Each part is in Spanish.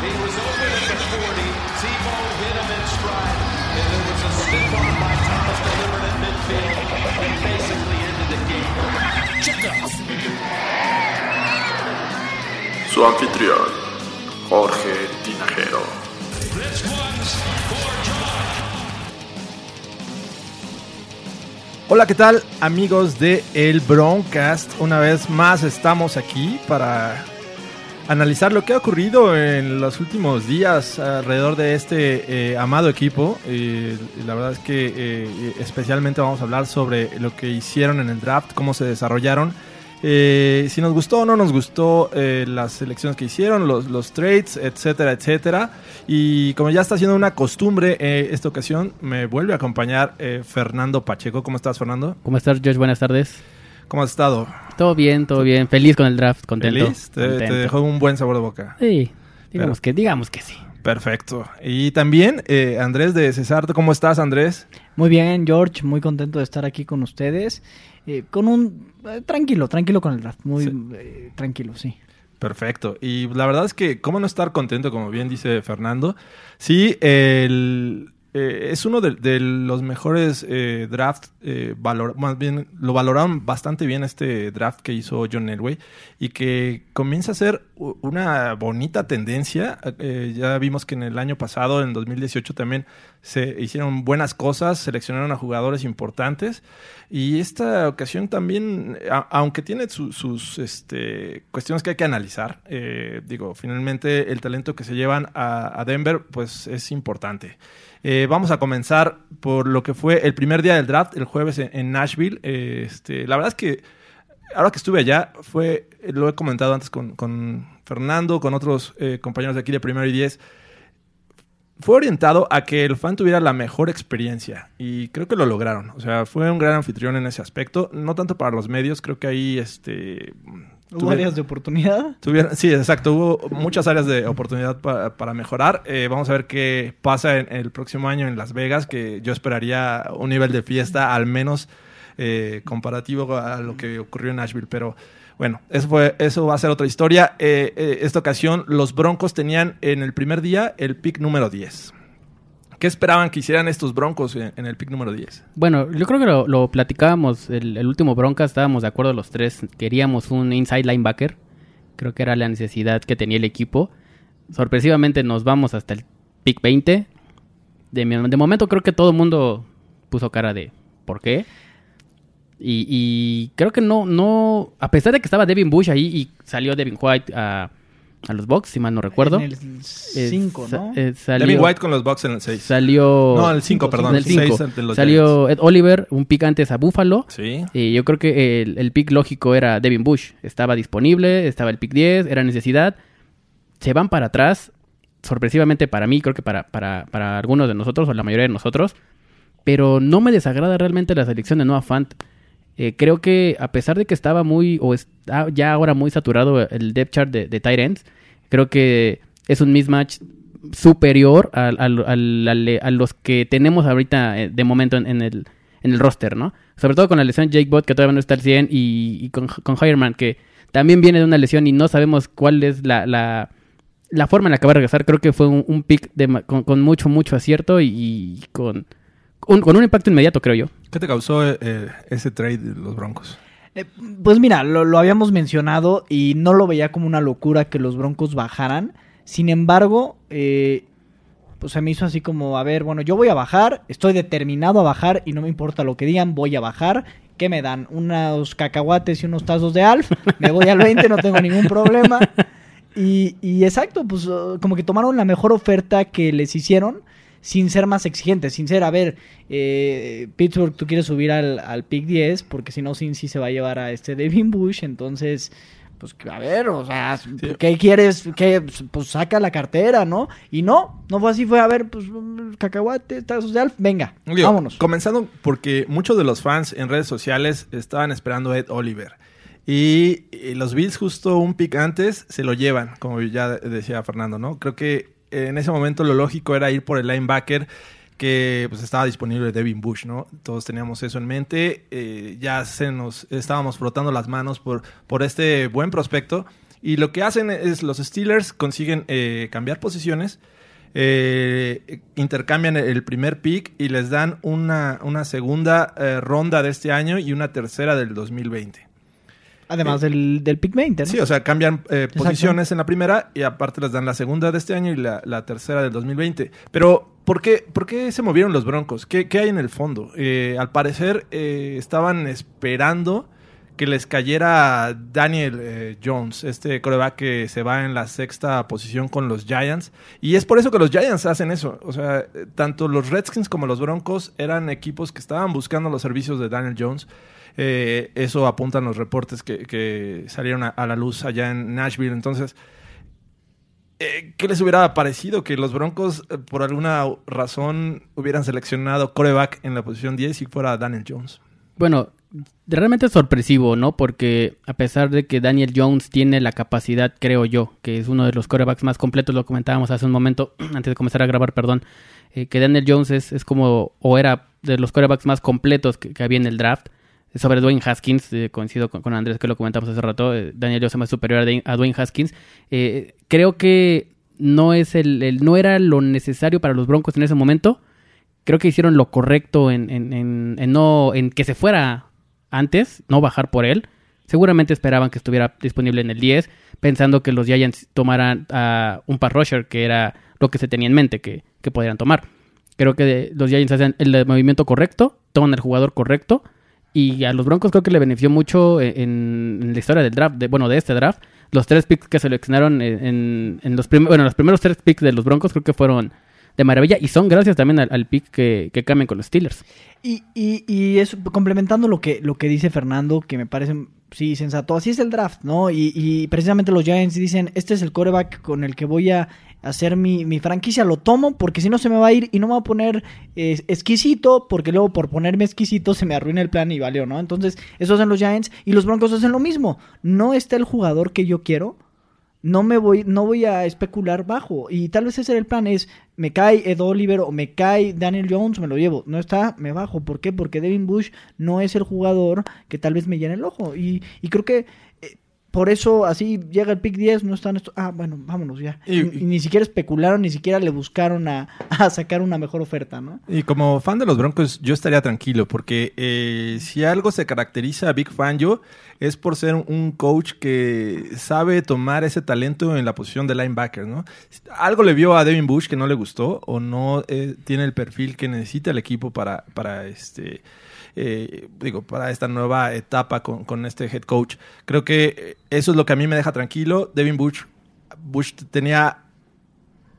He was open at the 40. Tebow hit him in stride. And there was a stiff arm by Thomas delivered at midfield and basically ended the game. Su anfitrión, Jorge Tinajero. This one's for John. Hola, ¿qué tal amigos de El Broncast? Una vez más estamos aquí para analizar lo que ha ocurrido en los últimos días alrededor de este eh, amado equipo. Eh, la verdad es que eh, especialmente vamos a hablar sobre lo que hicieron en el draft, cómo se desarrollaron. Si nos gustó o no nos gustó las selecciones que hicieron, los, los trades, etcétera, etcétera. Y como ya está siendo una costumbre esta ocasión, me vuelve a acompañar Fernando Pacheco. ¿Cómo estás, Fernando? ¿Cómo estás, Josh? Buenas tardes. ¿Cómo has estado? Todo bien, todo bien. Feliz con el draft, contento. ¿Feliz? Te, dejó un buen sabor de boca. Sí, digamos que, digamos que sí. Perfecto. Y también eh, Andrés de Cesar. ¿Cómo estás, Andrés? Muy bien, George, muy contento de estar aquí con ustedes. eh, con un eh, tranquilo, tranquilo con el draft, muy Sí. eh, tranquilo, sí. Perfecto. Y la verdad es que, ¿cómo no estar contento, como bien dice Fernando? Sí, el, eh, es uno de, los mejores eh, drafts, eh, valor- más bien lo valoraron bastante bien este draft que hizo John Elway y que comienza a ser una bonita tendencia. Eh, ya vimos que en el año pasado, en 2018 también se hicieron buenas cosas, seleccionaron a jugadores importantes y esta ocasión también, aunque tiene su- sus este, cuestiones que hay que analizar, digo, finalmente el talento que se llevan a, a Denver pues es importante. Eh, vamos a comenzar por lo que fue el primer día del draft, el jueves en, Nashville. Eh, este, la verdad es que ahora que estuve allá, fue, lo he comentado antes con, con Fernando, con otros eh, compañeros de aquí de Primero y Diez, fue orientado a que el fan tuviera la mejor experiencia y creo que lo lograron. O sea, fue un gran anfitrión en ese aspecto, no tanto para los medios, creo que ahí este ¿Hubo áreas de oportunidad? sí, exacto, hubo muchas áreas de oportunidad pa- para mejorar. Eh, vamos a ver qué pasa en, el próximo año en Las Vegas, que yo esperaría un nivel de fiesta al menos eh, comparativo a lo que ocurrió en Nashville, pero bueno, eso, fue, eso va a ser otra historia. Eh, eh, esta ocasión, los Broncos tenían en el primer día el pick número 10. ¿Qué esperaban que hicieran estos Broncos en, el pick número 10? Bueno, yo creo que lo, platicábamos el, último bronca, estábamos de acuerdo los tres. Queríamos un inside linebacker. Creo que era la necesidad que tenía el equipo. Sorpresivamente nos vamos hasta el pick 20. De, momento creo que todo el mundo puso cara de ¿por qué? Y, y creo que no, no, a pesar de que estaba Devin Bush ahí y salió Devin White a, a los Bucks, si mal no recuerdo. En el 5, Eh, ¿no? eh, salió- Devin White con los Bucks en el 6. Salió. No, el 5, perdón. el cinco. seis ante los Salió Ed Oliver, un pick antes a Buffalo. Sí. Y yo creo que el, el pick lógico era Devin Bush. Estaba disponible, estaba el pick 10, era necesidad. Se van para atrás. Sorpresivamente para mí, creo que para, para, para algunos de nosotros, o la mayoría de nosotros. Pero no me desagrada realmente la selección de Noah Fant. Eh, creo que a pesar de que estaba muy, o está ya ahora muy saturado el depth chart de, de tight creo que es un mismatch superior al- al- a los que tenemos ahorita eh, de momento en, el, en el roster, ¿no? Sobre todo con la lesión Jake Bott, que todavía no está al 100, y, con, con Hireman, que también viene de una lesión y no sabemos cuál es la, la, la forma en la que va a regresar. Creo que fue un, pick con, mucho, mucho acierto y con, un, con un impacto inmediato, creo yo. ¿Qué te causó eh, ese trade de los Broncos? Eh, pues mira, lo, lo habíamos mencionado y no lo veía como una locura que los Broncos bajaran. Sin embargo, eh, pues se me hizo así como, a ver, bueno, yo voy a bajar, estoy determinado a bajar y no me importa lo que digan, voy a bajar. ¿Qué me dan? Unos cacahuates y unos tazos de Alf. Me voy al 20, no tengo ningún problema. Y, y exacto, pues uh, como que tomaron la mejor oferta que les hicieron sin ser más exigentes, sin ser, a ver, eh, Pittsburgh, tú quieres subir al, al pick 10, porque si no, Cincy se va a llevar a este Devin Bush, entonces, pues a ver, o sea, ¿qué quieres? ¿Qué? Pues saca la cartera, ¿no? Y no, no fue así, fue a ver, pues cacahuate, tazos social, venga, vámonos. Comenzando porque muchos de los fans en redes sociales estaban esperando a Ed Oliver. Y, y los Bills justo un pick antes se lo llevan, como ya decía Fernando, ¿no? Creo que en ese momento lo lógico era ir por el linebacker que pues estaba disponible Devin Bush, ¿no? Todos teníamos eso en mente, eh, ya se nos estábamos frotando las manos por, por este buen prospecto y lo que hacen es los Steelers consiguen eh, cambiar posiciones, eh, intercambian el primer pick y les dan una, una segunda eh, ronda de este año y una tercera del 2020. Además del, del pick 20, ¿no? Sí, o sea, cambian eh, posiciones en la primera y aparte les dan la segunda de este año y la, la tercera del 2020. Pero, ¿por qué, por qué se movieron los Broncos? ¿Qué, qué hay en el fondo? Eh, al parecer eh, estaban esperando que les cayera Daniel eh, Jones, este coreback que se va en la sexta posición con los Giants. Y es por eso que los Giants hacen eso. O sea, eh, tanto los Redskins como los Broncos eran equipos que estaban buscando los servicios de Daniel Jones. Eh, eso apuntan los reportes que, salieron a, la luz allá en Nashville. Entonces, eh, ¿qué les hubiera parecido que los Broncos, eh, por alguna razón, hubieran seleccionado coreback en la posición 10 y fuera Daniel Jones? Bueno, realmente es sorpresivo, ¿no? Porque a pesar de que Daniel Jones tiene la capacidad, creo yo, que es uno de los corebacks más completos, lo comentábamos hace un momento, antes de comenzar a grabar, perdón, que Daniel Jones es, como, o era de los corebacks más completos que había en el draft. Sobre Dwayne Haskins, eh, coincido con, Andrés que lo comentamos hace rato, eh, Daniel Jones es superior a Dwayne Haskins. Eh, creo que no es el, el- no era lo necesario para los Broncos en ese momento. Creo que hicieron lo correcto en, en- en- en no, en que se fuera antes, no bajar por él. Seguramente esperaban que estuviera disponible en el 10, pensando que los Giants tomaran a un pass rusher, que era lo que se tenía en mente que, que podrían tomar. Creo que los Giants hacen el movimiento correcto, toman el jugador correcto, y a los Broncos creo que le benefició mucho en, la historia del draft, de, bueno, de este draft. Los tres picks que seleccionaron en, en- los, prim- bueno, los primeros tres picks de los Broncos creo que fueron de maravilla y son gracias también al, al pick que, que cambian con los Steelers. Y, y, y eso, complementando lo que, lo que dice Fernando, que me parece, sí, sensato. Así es el draft, ¿no? Y, y precisamente los Giants dicen, este es el coreback con el que voy a hacer mi, mi franquicia, lo tomo porque si no se me va a ir y no me va a poner eh, exquisito, porque luego por ponerme exquisito se me arruina el plan y valió, ¿no? Entonces, eso hacen los Giants y los Broncos hacen lo mismo. No está el jugador que yo quiero, no me voy, no voy a especular bajo. Y tal vez ese era el plan, es me cae Ed Oliver o me cae Daniel Jones, me lo llevo. No está, me bajo. ¿Por qué? Porque Devin Bush no es el jugador que tal vez me llene el ojo. Y, y creo que por eso así llega el pick 10, no están esto. Ah, bueno, vámonos ya. Y- Y, y ni siquiera especularon, ni siquiera le buscaron a, a sacar una mejor oferta, ¿no? Y como fan de los Broncos, yo estaría tranquilo, porque eh, si algo se caracteriza a Big Fangio es por ser un coach que sabe tomar ese talento en la posición de linebacker, ¿no? Algo le vio a Devin Bush que no le gustó o no eh, tiene el perfil que necesita el equipo para, para este eh, digo, para esta nueva etapa con, con este head coach. Creo que eso es lo que a mí me deja tranquilo. Devin Bush, Bush tenía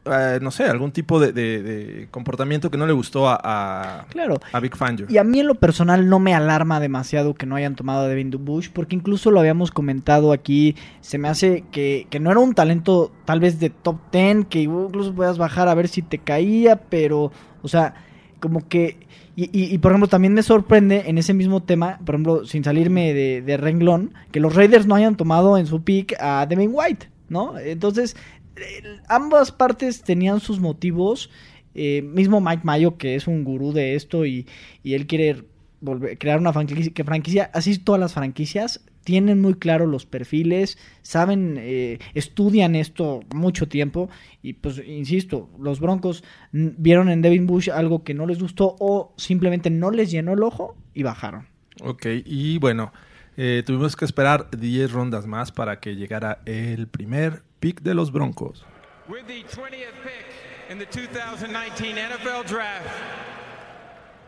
eh, no sé, algún tipo de, de- de comportamiento que no le gustó a, a, Claro. a Big Fangio. Y a mí en lo personal no me alarma demasiado que no hayan tomado a Devin Bush, porque incluso lo habíamos comentado aquí, se me hace que, que no era un talento tal vez de top 10, que incluso puedas bajar a ver si te caía, pero, o sea, como que... Y, y- por ejemplo, también me sorprende en ese mismo tema, por ejemplo, sin salirme de, de renglón, que los Raiders no hayan tomado en su pick a Devin White, ¿no? Entonces, eh, ambas partes tenían sus motivos. Eh, mismo Mike Mayo, que es un gurú de esto y, y él quiere volver, crear una franquicia, que franquicia, así todas las franquicias tienen muy claro los perfiles, saben, eh, estudian esto mucho tiempo y pues insisto, los Broncos vieron en Devin Bush algo que no les gustó o simplemente no les llenó el ojo y bajaron. Ok, y bueno, eh, tuvimos que esperar 10 rondas más para que llegara el primer pick de los Broncos. With the 20th pick in the 2019 NFL Draft,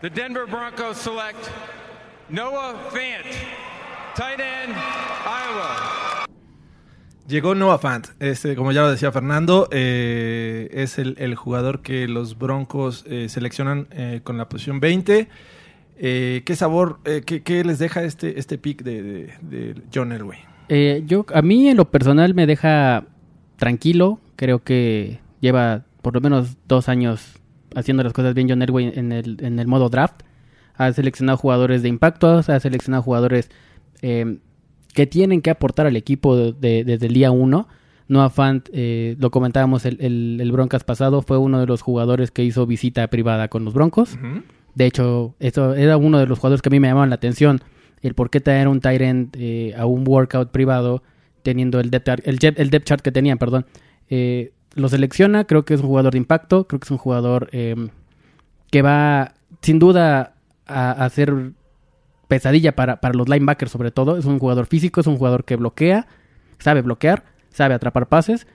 the Denver Broncos select Noah Fant, tight end, Iowa. Llegó Noah Fant, este, como ya lo decía Fernando, eh, es el, el jugador que los Broncos eh, seleccionan eh, con la posición 20. Eh, ¿Qué sabor, eh, qué, qué les deja este, este pick de, de- de John Elway? Eh, yo, a mí en lo personal me deja tranquilo. Creo que lleva por lo menos dos años haciendo las cosas bien John Elway en el, en el modo draft. Ha seleccionado jugadores de impacto, ha seleccionado jugadores eh, que tienen que aportar al equipo de- de- desde el día uno. Noah Fant, eh, lo comentábamos el, el, el Broncas pasado, fue uno de los jugadores que hizo visita privada con los Broncos. De hecho, eso era uno de los jugadores que a mí me llamaban la atención. El por qué traer un tight end eh, a un workout privado teniendo el depth, chart- el, depth chart que tenían, perdón. Eh, lo selecciona, creo que es un jugador de impacto, creo que es un jugador eh, que va sin duda a, a ser pesadilla para, para los linebackers sobre todo. Es un jugador físico, es un jugador que bloquea, sabe bloquear, sabe atrapar pases.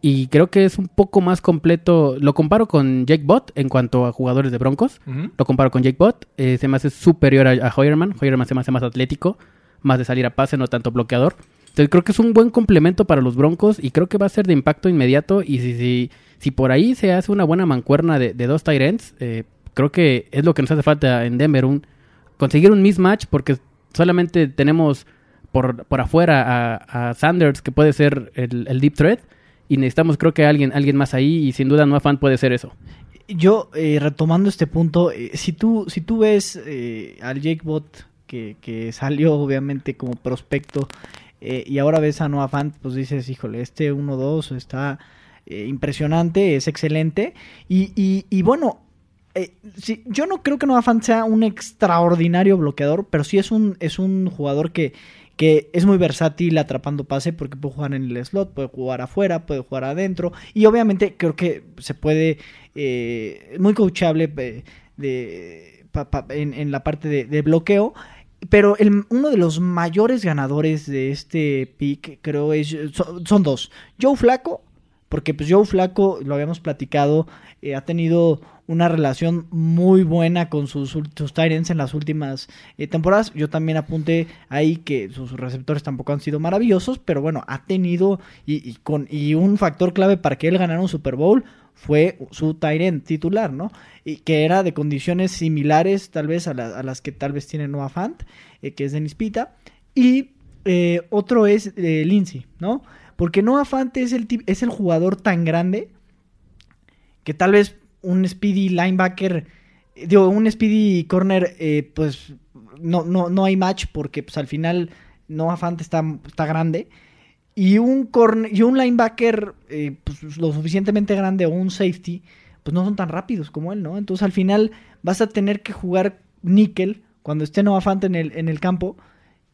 Y creo que es un poco más completo. Lo comparo con Jake Bott en cuanto a jugadores de Broncos. Lo comparo con Jake Bott. eh, se me hace superior a, a Hoyerman. Hoyerman se me hace más atlético, más de salir a pase, no tanto bloqueador. Entonces creo que es un buen complemento para los Broncos y creo que va a ser de impacto inmediato. Y si, si, si por ahí se hace una buena mancuerna de, de dos tight ends, eh, creo que es lo que nos hace falta en Denver. Un, conseguir un mismatch porque solamente tenemos por, por afuera a, Sanders que puede ser el, deep threat. Y necesitamos creo que alguien, alguien más ahí y sin duda Noah Fan puede ser eso. Yo, eh, retomando este punto, eh, si tú si tú ves eh, al Jake Bott, que, que salió obviamente como prospecto, eh, y ahora ves a Noah Fant, pues dices, híjole, este 1-2 está impresionante, es excelente. Y, y bueno, eh, sí, yo no creo que Noah Fant sea un extraordinario bloqueador, pero sí es un, es un jugador que, que es muy versátil atrapando pase porque puede jugar en el slot, puede jugar afuera, puede jugar adentro y obviamente creo que se puede, eh, muy coachable eh, de, en, la parte de, bloqueo. Pero el- uno de los mayores ganadores de este pick, creo, es, son, son dos. Joe Flaco, porque pues Joe Flaco, lo habíamos platicado, eh, ha tenido una relación muy buena con sus, sus ends en las últimas eh, temporadas. Yo también apunté ahí que sus receptores tampoco han sido maravillosos, pero bueno, ha tenido y, con, y un factor clave para que él ganara un Super Bowl fue su end titular, ¿no? Y que era de condiciones similares tal vez a, la- a las que tal vez tiene Noah Fant, eh, que es Dennis Pita. Y eh, otro es Lindsay, ¿no? Porque Noah Fant es el, es el jugador tan grande que tal vez un speedy linebacker, eh, digo, un speedy corner, eh, pues no, no, no hay match porque pues al final Noah Fant está, está grande. Y un, corner, y un linebacker eh, pues, lo suficientemente grande o un safety, pues no son tan rápidos como él, ¿no? Entonces al final vas a tener que jugar níquel cuando esté Noah Fant en el, en el campo.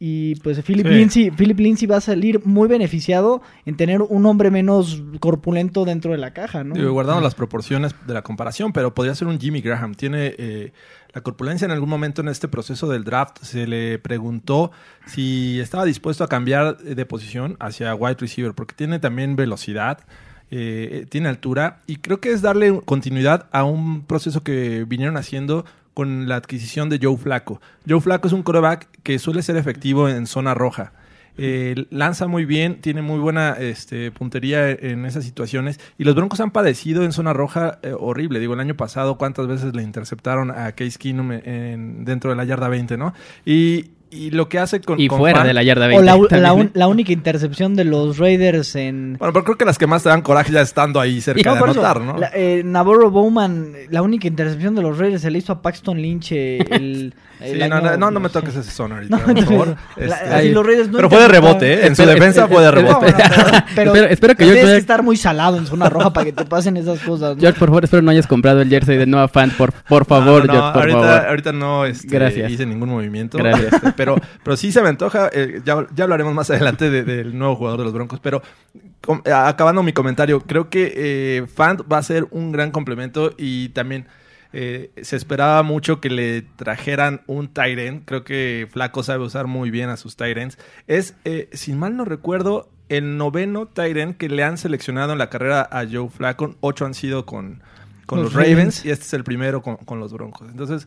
Y pues Philip Sí. Lindsay, Philip Lindsay va a salir muy beneficiado en tener un hombre menos corpulento dentro de la caja, ¿no? Guardando las proporciones de la comparación, pero podría ser un Jimmy Graham. Tiene eh, la corpulencia en algún momento en este proceso del draft. Se le preguntó si estaba dispuesto a cambiar de posición hacia wide receiver, porque tiene también velocidad, eh, tiene altura, y creo que es darle continuidad a un proceso que vinieron haciendo con la adquisición de Joe Flaco. Joe Flaco es un quarterback que suele ser efectivo en zona roja. Eh, lanza muy bien, tiene muy buena este, puntería en esas situaciones. Y los Broncos han padecido en zona roja eh, horrible. Digo, el año pasado, ¿cuántas veces le interceptaron a Case Keenum en- dentro de la yarda 20, no? Y, y lo que hace con. Y con fuera de la yarda O 20. la, la también, un- la única intercepción de los Raiders en... Bueno, pero creo que las que más te dan coraje ya estando ahí cerca No, de eso, anotar, ¿no? la- eh, Navarro Bowman, la única intercepción de los Raiders se le hizo a Paxton Lynch eh, el, Sí, no, no, no, no me toques ese zona ahorita, No, por favor. la- Este, los Raiders no pero fue de rebote, ¿eh? En su defensa fue de rebote. no, pero, pero Espero- que yo- tienes que estar muy salado en zona roja para que te pasen esas cosas. ¿no? George, por favor, espero no hayas comprado el jersey de Noah Fan, por, por favor, No, no, no, George, por ahorita, favor. ahorita no este, Gracias. hice ningún movimiento. Gracias. Este, pero, pero sí se me antoja. eh, ya, ya hablaremos más adelante de- del nuevo jugador de los Broncos. Pero com- acabando mi comentario, creo que eh, Fant va a ser un gran complemento y también. Eh, se esperaba mucho que le trajeran un end. Creo que Flaco sabe usar muy bien a sus ends. Es, eh, si mal no recuerdo, el noveno end que le han seleccionado en la carrera a Joe Flaco. Ocho han sido con, con Los los, Ravens, Ravens. y este es el primero con, con los Broncos. Entonces,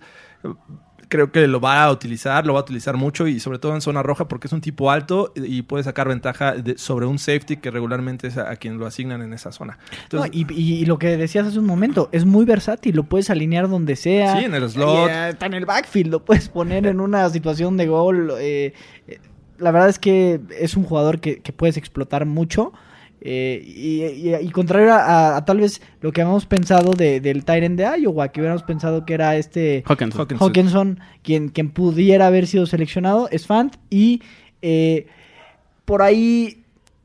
creo que lo va a utilizar, lo va a utilizar mucho y sobre todo en zona roja porque es un tipo alto y puede sacar ventaja de- sobre un safety que regularmente es a, a quien lo asignan en esa zona. Entonces, y- y lo que decías hace un momento, es muy versátil, lo puedes alinear donde sea. Sí, en el slot. Eh, está en el backfield, lo puedes poner en una situación de gol. eh, eh, la verdad es que es un jugador que, que puedes explotar mucho. Eh, y, y- y contrario a, a tal vez lo que habíamos pensado de, del Tyrant de Iowa, que hubiéramos pensado que era este Hawkinson. Hawkinson. Hawkinson, quien, quien pudiera haber sido seleccionado, es Fant. Y eh, por ahí,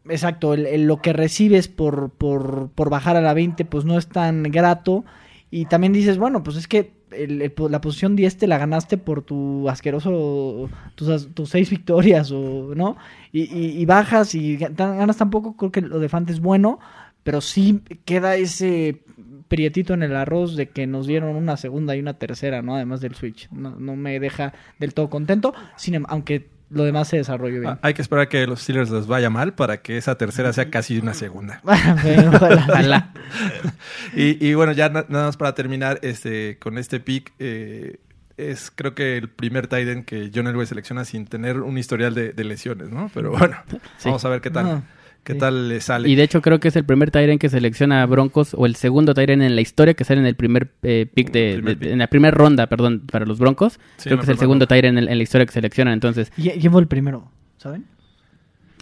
exacto, el- el- lo que recibes por, por, por bajar a la 20, pues no es tan grato. Y también dices, bueno, pues es que la posición 10 te la ganaste por tu asqueroso, tus, tus seis victorias, o, ¿no? Y, y- y bajas y ganas tampoco, creo que lo de Fant es bueno, pero sí queda ese prietito en el arroz de que nos dieron una segunda y una tercera, ¿no? Además del Switch. No, no me deja del todo contento, sin em- aunque lo demás se desarrolló bien. Ah, hay que esperar a que los Steelers les vaya mal para que esa tercera sea casi una segunda. Bueno, ojalá. Ojalá. Y, y bueno, ya na- nada más para terminar este, con este pick. eh, es creo que el primer Titan que John Elway selecciona sin tener un historial de, de lesiones, ¿no? Pero bueno, Sí. vamos a ver qué tal, No, qué sí. tal le sale. Y de hecho creo que es el primer Tyren que selecciona a Broncos o el segundo Tyren en la historia que sale en el primer eh, pick de, Primer de- pick. en la primera ronda, perdón, para los Broncos. Sí, creo que es el segundo. Tyren en, en la historia que seleccionan. Entonces, ¿Y- ¿Quién fue el primero? ¿Saben?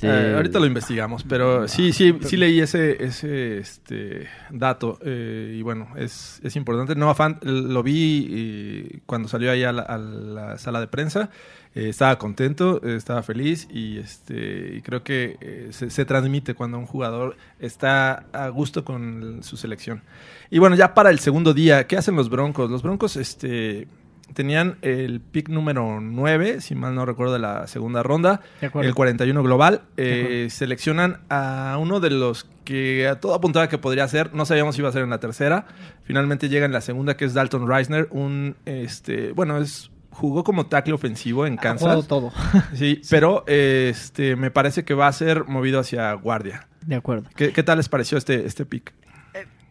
Eh, eh, ahorita lo investigamos, pero sí, sí, sí leí ese, ese este, dato eh, y bueno, es, es importante. Noah Fant lo vi cuando salió ahí a la, a la sala de prensa, eh, estaba contento, eh, estaba feliz y, este, y creo que eh, se, se transmite cuando un jugador está a gusto con su selección. Y bueno, ya para el segundo día, ¿qué hacen los Broncos? Los Broncos, este... Tenían el pick número 9, si mal no recuerdo, de la segunda ronda. De acuerdo. El 41 global. Eh, seleccionan a uno de los que a todo apuntaba que podría ser. No sabíamos si iba a ser en la tercera. Finalmente llega en la segunda, que es Dalton Reisner. Un, este, bueno, es jugó como tackle ofensivo en Ha jugado Kansas. todo. Sí, pero este, me parece que va a ser movido hacia guardia. De acuerdo. ¿Qué, qué tal les pareció este, este pick?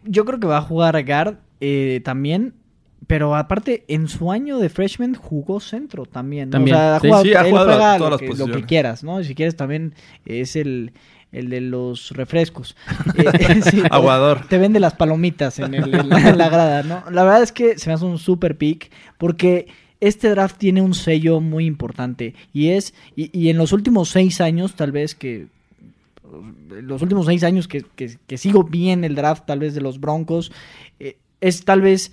Yo creo que va a jugar guard eh, también. Pero aparte, en su año de freshman jugó centro también. ¿no? También. O sea, ha Sí, jugado, sí, ha él jugado juega todas lo, las que, lo que quieras, ¿no? Si quieres también es el, el de los refrescos. Eh, sí, Aguador. Te vende las palomitas en, el- en la, en la grada, ¿no? La verdad es que se me hace un super pick porque este draft tiene un sello muy importante y es, y, y en los últimos seis años tal vez que, los últimos seis años que, que- que sigo bien el draft tal vez de los Broncos, eh, es tal vez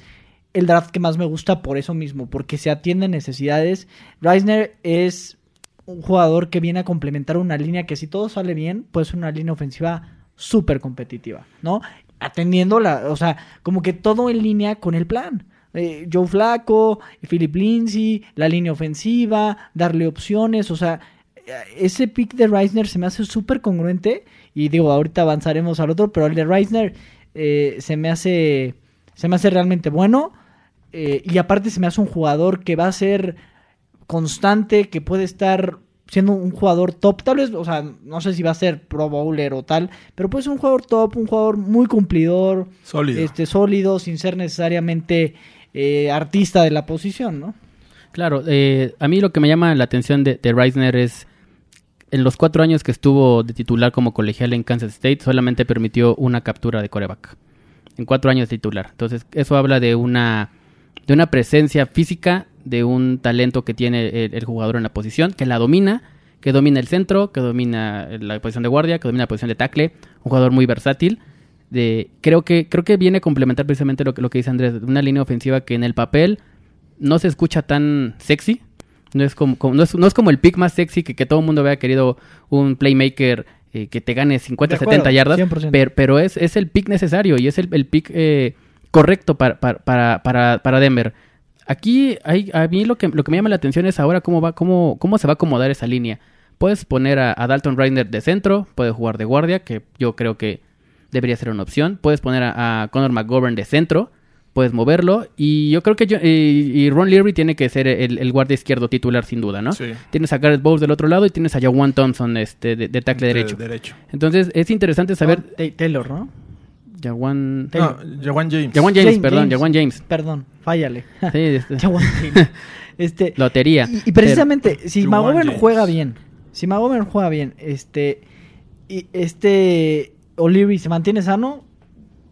el draft que más me gusta por eso mismo, porque se atienden necesidades. Reisner es un jugador que viene a complementar una línea que si todo sale bien, puede ser una línea ofensiva súper competitiva, ¿no? Atendiendo la, o sea, como que todo en línea con el plan. Eh, Joe Flaco, Philip Lindsay, la línea ofensiva, darle opciones, o sea, ese pick de Reisner se me hace súper congruente y digo, ahorita avanzaremos al otro, pero el de Reisner eh, se me hace se me hace realmente bueno eh, y aparte se me hace un jugador que va a ser constante, que puede estar siendo un jugador top, tal vez, o sea, no sé si va a ser pro bowler o tal, pero puede ser un jugador top, un jugador muy cumplidor, Sólido. este sólido, sin ser necesariamente eh, artista de la posición, ¿no? Claro, eh, a mí lo que me llama la atención de, de Reisner es en los cuatro años que estuvo de titular como colegial en Kansas State, solamente permitió una captura de coreback. En cuatro años de titular. Entonces, eso habla de una, de una presencia física, de un talento que tiene el, el jugador en la posición, que la domina, que domina el centro, que domina la posición de guardia, que domina la posición de tackle. Un jugador muy versátil. De, creo, que, creo que viene a complementar precisamente lo que, lo que dice Andrés. Una línea ofensiva que en el papel no se escucha tan sexy. No es como, como- no, es, no es como el pick más sexy que, que todo el mundo había querido un playmaker eh, que te gane 50, De acuerdo, 70 yardas. 100%. Pero, pero es, es el pick necesario y es el, el pick eh, correcto para, para, para, para, Denver. Aquí hay, a mí lo que, lo que me llama la atención es ahora cómo, va, cómo, cómo se va a acomodar esa línea. Puedes poner a, a Dalton Reiner de centro, puedes jugar de guardia, que yo creo que debería ser una opción. Puedes poner a, a Conor McGovern de centro, puedes moverlo. Y yo creo que yo- y, y Ron Leary tiene que ser el, el guardia izquierdo titular sin duda, ¿no? Sí. Tienes a Garrett Bowles del otro lado y tienes a Jawan Thompson este, de, de tackle De- derecho. derecho. Entonces es interesante saber... Ta- Taylor, ¿no? Jawan... No, Jawan James. Jawan James, James, perdón. Jawan James. Perdón, fállale. Sí, este- Jawan James. este, lotería. Y, y precisamente, si James. juega bien, si McGovern juega bien, este, y este O'Leary se mantiene sano,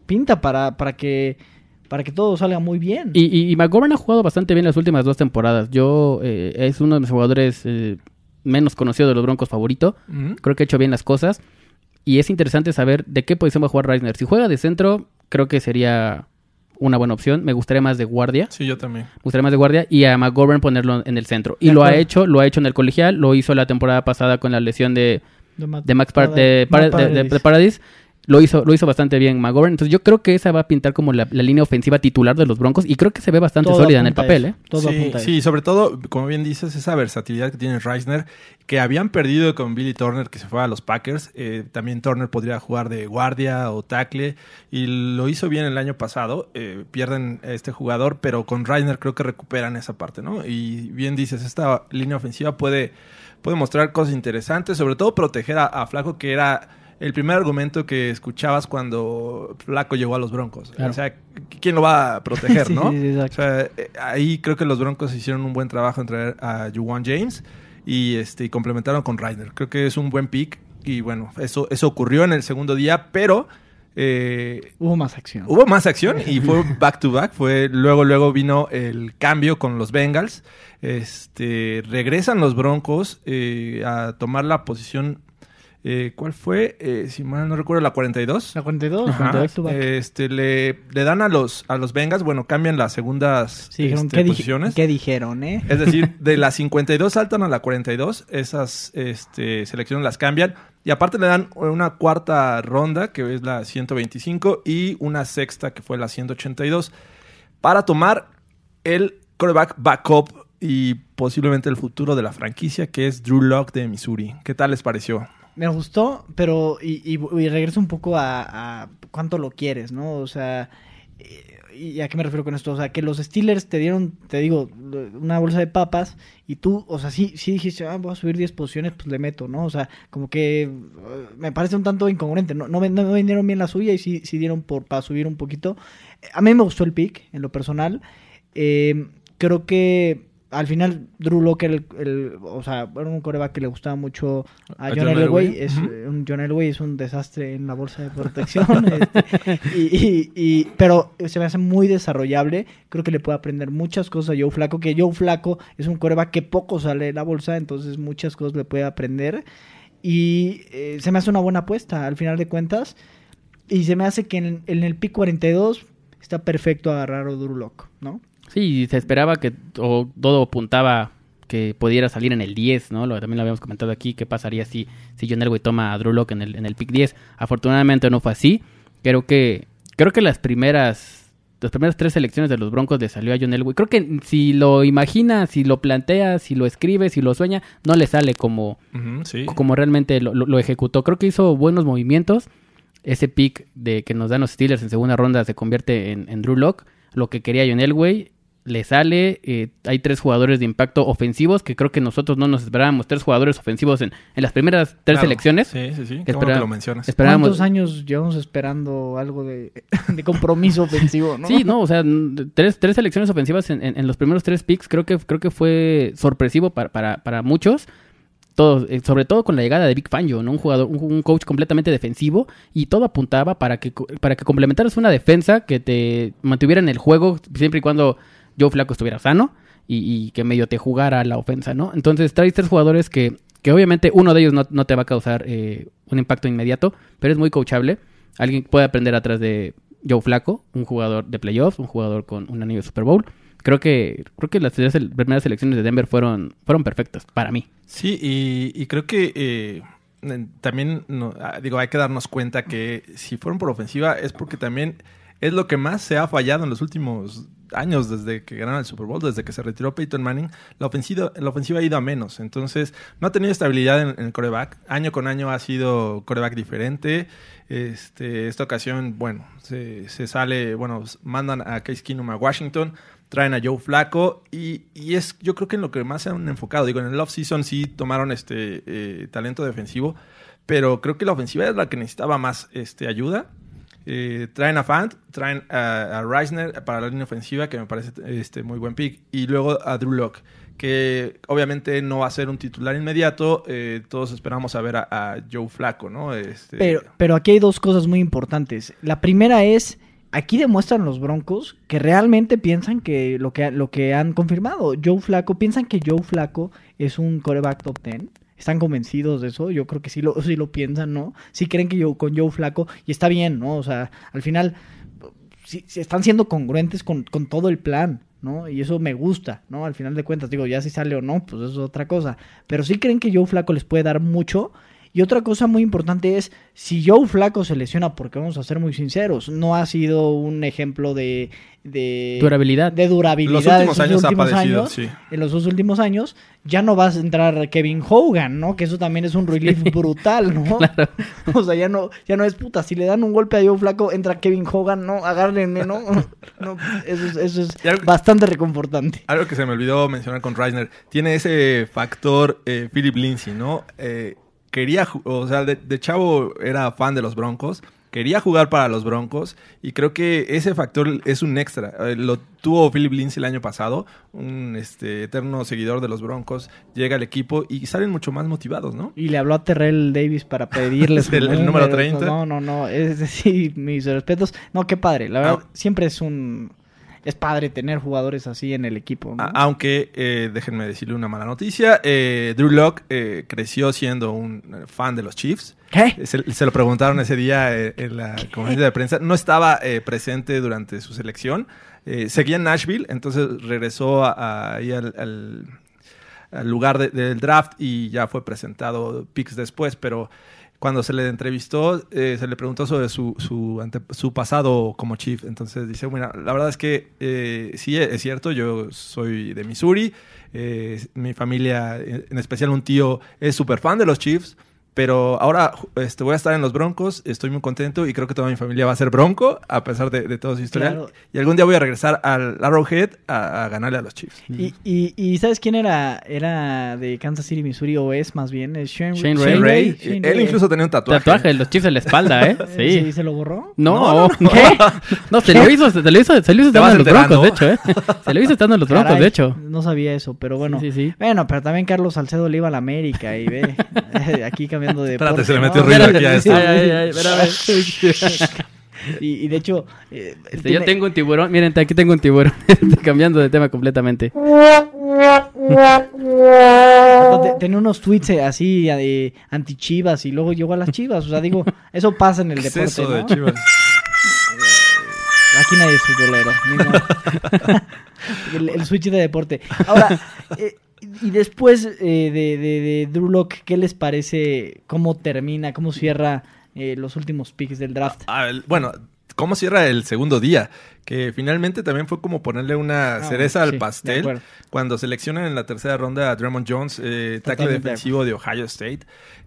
pinta para, para que para que todo salga muy bien. Y, y, y McGovern ha jugado bastante bien las últimas dos temporadas. Yo eh, es uno de mis jugadores eh, menos conocido de los Broncos favorito. Creo que ha hecho bien las cosas. Y es interesante saber de qué posición va a jugar Reisner. Si juega de centro, creo que sería una buena opción. Me gustaría más de guardia. Sí, yo también. Me gustaría más de guardia. Y a McGovern ponerlo en el centro. Y De lo ha hecho, lo ha hecho en el colegial. Lo hizo la temporada pasada con la lesión de, De, Matt- de Max Par- Paradis. de Paradis. Lo hizo, lo hizo bastante bien McGovern. Entonces yo creo que esa va a pintar como la, la línea ofensiva titular de los Broncos. Y creo que se ve bastante Todo sólida en el papel, eso. ¿eh? Todo sí, sí, sobre todo, como bien dices, esa versatilidad que tiene Reisner, que habían perdido con Billy Turner, que se fue a los Packers. Eh, también Turner podría jugar de guardia o tackle, y lo hizo bien el año pasado. Eh, pierden a este jugador, pero con Reisner creo que recuperan esa parte, ¿no? Y bien dices, esta línea ofensiva puede, puede mostrar cosas interesantes, sobre todo proteger a, a Flaco, que era el primer argumento que escuchabas cuando Flaco llegó a los Broncos. Claro. O sea, ¿quién lo va a proteger, Sí, no? sí, sí, exacto. O sea, eh, ahí creo que los Broncos hicieron un buen trabajo en traer a Juwan James y este y complementaron con Ryder. Creo que es un buen pick y bueno, eso, eso ocurrió en el segundo día, pero eh, Hubo más acción. hubo más acción y fue back to back. Fue luego luego vino el cambio con los Bengals. Este regresan los Broncos eh, a tomar la posición. Eh, ¿Cuál fue? Eh, si mal no recuerdo, la 42. La 42, Ajá. back to back. Este, le, le dan a los, a los Bengals, bueno, cambian las segundas Sí, dijeron, este, ¿qué, posiciones. qué dijeron, eh? Es decir, de la 52 saltan a la 42, esas este, selecciones las cambian. Y aparte le dan una cuarta ronda, que es la 125, y una sexta, que fue la 182, para tomar el quarterback backup y posiblemente el futuro de la franquicia, que es Drew Lock de Missouri. ¿Qué tal les pareció? Me gustó, pero y, y, y regreso un poco a, a cuánto lo quieres, ¿no? O sea, eh, ¿y a qué me refiero con esto? O sea, que los Steelers te dieron, te digo, una bolsa de papas y tú, o sea, sí, sí dijiste, ah, voy a subir 10 posiciones, pues le meto, ¿no? O sea, como que eh, me parece un tanto incongruente. No, no, no vendieron bien la suya y sí, sí dieron por, para subir un poquito. A mí me gustó el pick, en lo personal. Eh, creo que al final Drew Locker, el, el- o sea, era un coreback que le gustaba mucho a, A John, John Elway. Elway. Es, un John Elway es un desastre en la bolsa de protección. este, y, y- y- pero se me hace muy desarrollable. Creo que le puede aprender muchas cosas a Joe Flaco. Que Joe Flaco es un coreback que poco sale de la bolsa, entonces muchas cosas le puede aprender. Y eh, se me hace una buena apuesta, al final de cuentas. Y se me hace que en, en el pick 42 está perfecto agarrar a Drew Lock, ¿no? Sí, se esperaba que o todo apuntaba que pudiera salir en el 10, ¿no? Lo, también lo habíamos comentado aquí, qué pasaría si, si John Elway toma a Drew Lock en el, en el pick 10. Afortunadamente no fue así. Creo que creo que las primeras las primeras tres selecciones de los Broncos le salió a John Elway. Creo que si lo imagina, si lo plantea, si lo escribe, si lo sueña, no le sale como, sí. como realmente lo, lo- lo ejecutó. Creo que hizo buenos movimientos. Ese pick de que nos dan los Steelers en segunda ronda se convierte en, en Drew Lock. Lo que quería John Elway le sale. eh, hay tres jugadores de impacto ofensivos que creo que nosotros no nos esperábamos. Tres jugadores ofensivos en, en las primeras tres Claro. selecciones. Sí, sí, sí. Qué bueno que lo mencionas. Esperábamos. ¿Cuántos años llevamos esperando algo de, de compromiso ofensivo, no? Sí, no, o sea, tres, tres selecciones ofensivas en, en- en los primeros tres picks creo que, creo que fue sorpresivo para, para, para muchos. Todos, eh, sobre todo con la llegada de Big Fangio, ¿no? Un jugador, un, un coach completamente defensivo y todo apuntaba para que, para que complementaras una defensa que te mantuviera en el juego siempre y cuando Joe Flaco estuviera sano y, que medio te jugara la ofensa, ¿no? Entonces traes tres jugadores que, que obviamente uno de ellos no, no te va a causar eh, un impacto inmediato, pero es muy coachable. Alguien puede aprender atrás de Joe Flaco, un jugador de playoffs, un jugador con un anillo de Super Bowl. Creo que creo que las primeras selecciones de Denver fueron fueron perfectas para mí. Sí, y, creo que eh, también, ah, digo, hay que darnos cuenta que si fueron por ofensiva es porque también es lo que más se ha fallado en los últimos años desde que ganaron el Super Bowl, desde que se retiró Peyton Manning, la ofensiva, la ofensiva ha ido a menos. Entonces, no ha tenido estabilidad en, el coreback. Año con año ha sido coreback diferente. Este, esta ocasión, bueno, se, se sale, bueno, mandan a Case Keenum a Washington, traen a Joe Flaco y, y es yo creo que en lo que más se han enfocado. Digo, en el off-season sí tomaron este eh, talento defensivo, pero creo que la ofensiva es la que necesitaba más este, ayuda. Eh, traen a Fant, traen a, Reisner para la línea ofensiva, que me parece este, muy buen pick, y luego a Drew Lock, que obviamente no va a ser un titular inmediato. eh, todos esperamos a ver a, a Joe Flaco, ¿no? Este, Pero, pero aquí hay dos cosas muy importantes. La primera es, aquí demuestran los Broncos que realmente piensan que lo que, lo que han confirmado, Joe Flaco, piensan que Joe Flaco es un coreback top 10. ¿Están convencidos de eso? Yo creo que sí lo, sí lo piensan, ¿no? Sí creen que yo con Joe Flaco, y está bien, ¿no? O sea, al final sí, sí están siendo congruentes con, con todo el plan, ¿no? Y eso me gusta, ¿no? Al final de cuentas, digo, ya si sale o no, pues eso es otra cosa. Pero sí creen que Joe Flaco les puede dar mucho. Y otra cosa muy importante es, si Joe Flaco se lesiona, porque vamos a ser muy sinceros, no ha sido un ejemplo de... de Durabilidad. De durabilidad. Los en últimos sus años ha últimos padecido, años, sí. En los dos últimos años, ya no vas a entrar Kevin Hogan, ¿no? Que eso también es un relief brutal, ¿no? O sea, ya no, ya no es puta. Si le dan un golpe a Joe Flaco, entra Kevin Hogan, ¿no? Agárrenme, ¿no? No, eso es, eso es algo- bastante reconfortante. Algo que se me olvidó mencionar con Reisner, tiene ese factor eh, Philip Lindsay, ¿no? Eh, quería, o sea, de, de chavo era fan de los Broncos, quería jugar para los Broncos y creo que ese factor es un extra. Eh, lo tuvo Philip Lindsay el año pasado, un este, eterno seguidor de los Broncos, llega al equipo y salen mucho más motivados, ¿no? Y le habló a Terrell Davis para pedirle su El- el número 30. No, no, no. Es decir, mis respetos. No, qué padre. La verdad, Ah. siempre es un... Es padre tener jugadores así en el equipo. Aunque, eh, déjenme decirle una mala noticia, eh, Drew Locke eh, creció siendo un eh, fan de los Chiefs. ¿Qué? Se, se lo preguntaron ese día eh, en la conferencia de prensa. No estaba eh, presente durante su selección. Seguía en Nashville, entonces regresó a- a- ahí al, al- al lugar de- del draft y ya fue presentado picks después, pero cuando se le entrevistó, eh, se le preguntó sobre su, su, ante- su pasado como chief. Entonces dice, bueno, la verdad es que eh, sí, es cierto, yo soy de Missouri, eh, mi familia, en especial un tío, es súper fan de los Chiefs. Pero ahora este, voy a estar en los Broncos, estoy muy contento y creo que toda mi familia va a ser Bronco, a pesar de, de todo su historial. Claro. Y algún día voy a regresar al Arrowhead a, a ganarle a los Chiefs. Y, y, y ¿sabes quién era? Era de Kansas City, Missouri, o es más bien. Es Shane, Shane Shane Ray. Ray, Shane él incluso tenía un tatuaje. Tatuaje de los chips en la espalda, ¿eh? ¿Sí? Sí. ¿Se lo borró? No, No, no, ¿qué? No, se lo hizo, se lo hizo, se lo hizo estando en los broncos, de hecho, ¿eh? Se lo hizo estando en los broncos, de hecho. No sabía eso, pero bueno. Sí, sí, sí. Bueno, pero también Carlos Salcedo le iba a la América y ve, aquí cambiando de Espérate, deporte, se le ¿no? metió ruido aquí a esto. Ay, ay, ay, espérame. y, y de hecho... eh, Este, yo tiene- tengo un tiburón, miren, aquí tengo un tiburón, Estoy cambiando de tema completamente. te- Tenía unos tweets eh, así eh, anti-chivas y luego llegó a las chivas. O sea, digo, eso pasa en el ¿Qué es deporte, eso de ¿no? Chivas? Aquí nadie es futbolero. no. el, el switch de deporte. Ahora, eh, y después eh, de, de, de Drew ¿qué les parece? ¿Cómo termina? ¿Cómo cierra eh, los últimos picks del draft? Ah, el- bueno, ¿cómo cierra el segundo día? Que finalmente también fue como ponerle una Ah, cereza al pastel cuando seleccionan en la tercera ronda a Draymond Jones, eh, tackle defensivo de Ohio State,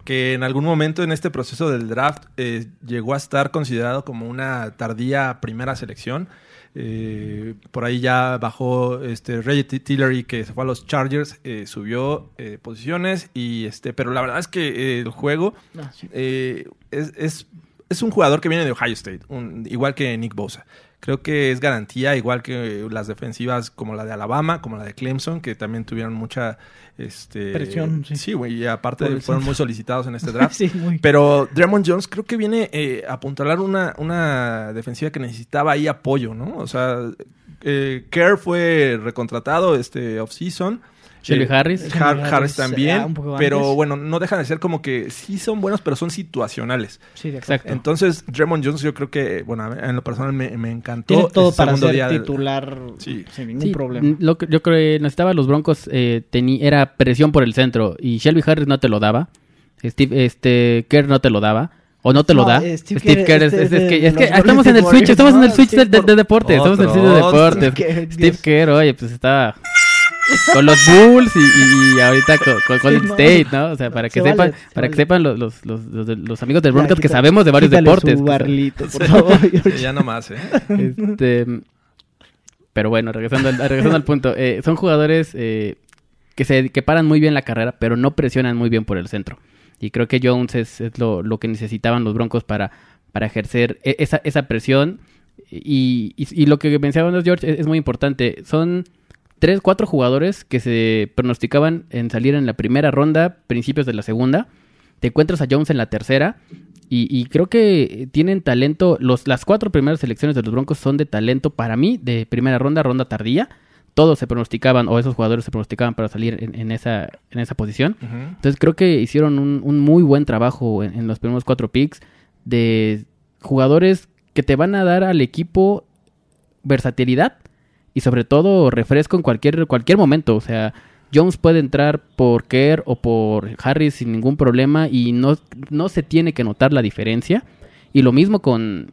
que en algún momento en este proceso del draft eh, llegó a estar considerado como una tardía primera selección. Eh, por ahí ya bajó este Reggie Tillery que se fue a los Chargers, eh, subió eh, posiciones y este, pero la verdad es que eh, el juego Ah, sí. es, es, es un jugador que viene de Ohio State, un- igual que Nick Bosa. Creo que es garantía, igual que las defensivas como la de Alabama, como la de Clemson, que también tuvieron mucha este, Presión, sí. Sí, güey, y aparte fueron centro. muy solicitados en este draft. Sí, muy. Pero Draymond Jones creo que viene eh, a apuntalar una, una defensiva que necesitaba ahí apoyo, ¿no? O sea, eh, Kerr fue recontratado este off-season. Shelby Eh, Harris. Har- Harris, Harris, también. ah, un poco pero bueno, no dejan de ser como que sí son buenos, pero son situacionales. Sí, de. Exacto. Entonces, Draymond Jones yo creo que, bueno, en lo personal me, me encantó. Tiene todo el para ser día del- titular Sí. sin ningún Sí, problema. Lo que yo creo que necesitaba los Broncos eh, era presión por el centro y Shelby Harris no te lo daba. Steve, este Kerr no te lo daba. O no te lo No, da. eh, Steve Steve, Kerr es, es es- de- es que, es estamos en el switch, estamos en el switch de, Steve de- de deporte, estamos en el switch de deportes. Steve. Kerr, oye, pues estaba con los Bulls y, y- y ahorita con, con Golden Sí, no. State, ¿no? O sea, para que Se sepan, vale, se para que vale. sepan los, los, los, los- amigos del Ya, Broncos que sabemos de varios deportes. Su barlito, por favor. Sí, ya nomás, ¿eh? este, pero bueno, regresando al, regresando al punto. eh, son jugadores eh, que, se, que paran muy bien la carrera, pero no presionan muy bien por el centro. Y creo que Jones es, es lo, lo que necesitaban los Broncos para, para ejercer e- esa, esa presión. Y, y- y lo que mencionábamos, George, es, es muy importante. Son tres, cuatro jugadores que se pronosticaban en salir en la primera ronda, principios de la segunda. Te encuentras a Jones en la tercera Y, y creo que tienen talento. Los, las cuatro primeras selecciones de los Broncos son de talento para mí, de primera ronda, ronda tardía. Todos se pronosticaban, o esos jugadores se pronosticaban para salir en, en esa, en esa posición. Entonces creo que hicieron un, un muy buen trabajo en, en los primeros cuatro picks de jugadores que te van a dar al equipo versatilidad y sobre todo refresco en cualquier, cualquier momento. O sea, Jones puede entrar por Kerr o por Harris sin ningún problema y no, no se tiene que notar la diferencia. Y lo mismo con,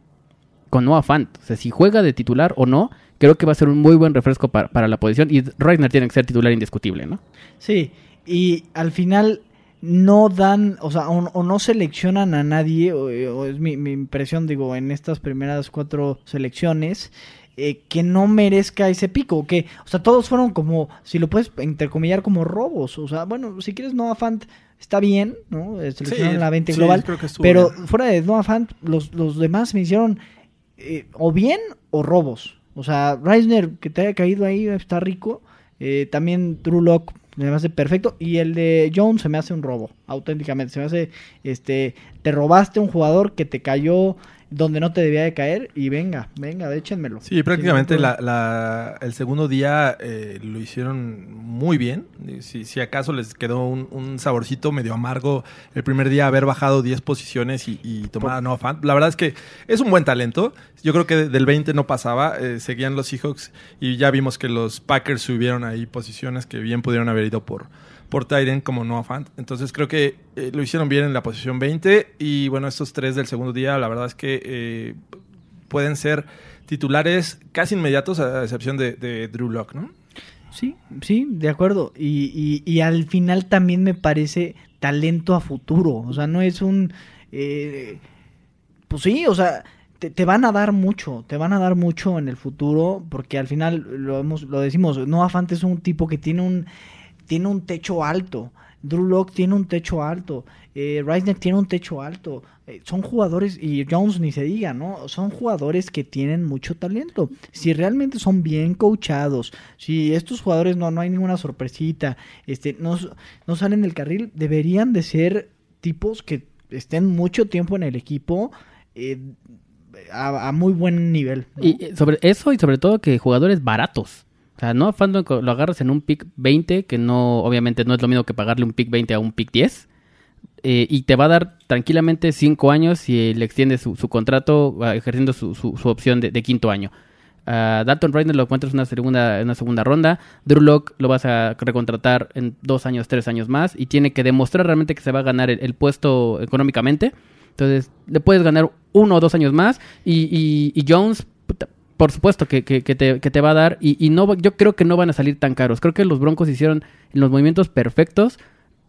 con Noah Fant. O sea, si juega de titular o no, creo que va a ser un muy buen refresco para, para la posición. Y Reisner tiene que ser titular indiscutible, ¿no? Sí, y al final no dan, o sea, o, no seleccionan a nadie, o, es mi impresión, digo, en estas primeras cuatro selecciones, eh, que no merezca ese pico, que, o sea, todos fueron como, si lo puedes intercomillar, como robos, o sea, bueno, si quieres Noah Fant, está bien, ¿no? Seleccionaron Sí, la 20 sí, global, creo que pero fuera de Noah Fant, los, los demás me hicieron eh, o bien o robos. O sea, Reisner, que te haya caído ahí, está rico. Eh, también Drew Lock me hace perfecto. Y el de Jones se me hace un robo, auténticamente. Se me hace, este, te robaste un jugador que te cayó donde no te debía de caer. Y venga, venga, échenmelo. Sí, prácticamente la, la- el segundo día eh, lo hicieron muy bien. Si, si acaso les quedó un, un saborcito medio amargo el primer día haber bajado 10 posiciones y, y tomar a Noah Fant. La verdad es que es un buen talento. Yo creo que del 20 no pasaba. eh, seguían los Seahawks y ya vimos que los Packers subieron ahí posiciones que bien pudieron haber ido por, por Tyren como Noah Fant. Entonces creo que eh, lo hicieron bien en la posición 20. Y bueno, estos tres del segundo día, la verdad es que eh, pueden ser titulares casi inmediatos, a excepción de, Drew Lock, ¿no? Sí, sí, de acuerdo. Y, y, y al final también me parece talento a futuro. O sea, no es un... eh, pues sí, o sea, te, te van a dar mucho, te van a dar mucho en el futuro, porque al final lo, hemos, lo decimos, Noah Fant es un tipo que tiene un, tiene un techo alto. Drew Lock tiene un techo alto. Eh, Reisner tiene un techo alto. Eh, son jugadores, y Jones ni se diga, ¿no? Son jugadores que tienen mucho talento. Si realmente son bien coachados, si estos jugadores no, no hay ninguna sorpresita, este, no, no salen del carril, deberían de ser tipos que estén mucho tiempo en el equipo eh, a, muy buen nivel. Y eh, sobre eso y sobre todo que jugadores baratos. O sea, no Fandom lo agarras en un pick 20, que no, obviamente no es lo mismo que pagarle un pick 20 a un pick 10. eh, y te va a dar tranquilamente 5 años si le extiende su, contrato ejerciendo su, su, opción de, quinto año. A Dalton Reiner lo encuentras en una segunda, una segunda ronda. Drew Lock lo vas a recontratar en dos años, tres años más. Y tiene que demostrar realmente que se va a ganar el, puesto económicamente. Entonces, le puedes ganar uno o dos años más. Y, y- y Jones, por supuesto que, que- que te, que te va a dar. Y, y no, va- yo creo que no van a salir tan caros. Creo que los Broncos hicieron los movimientos perfectos.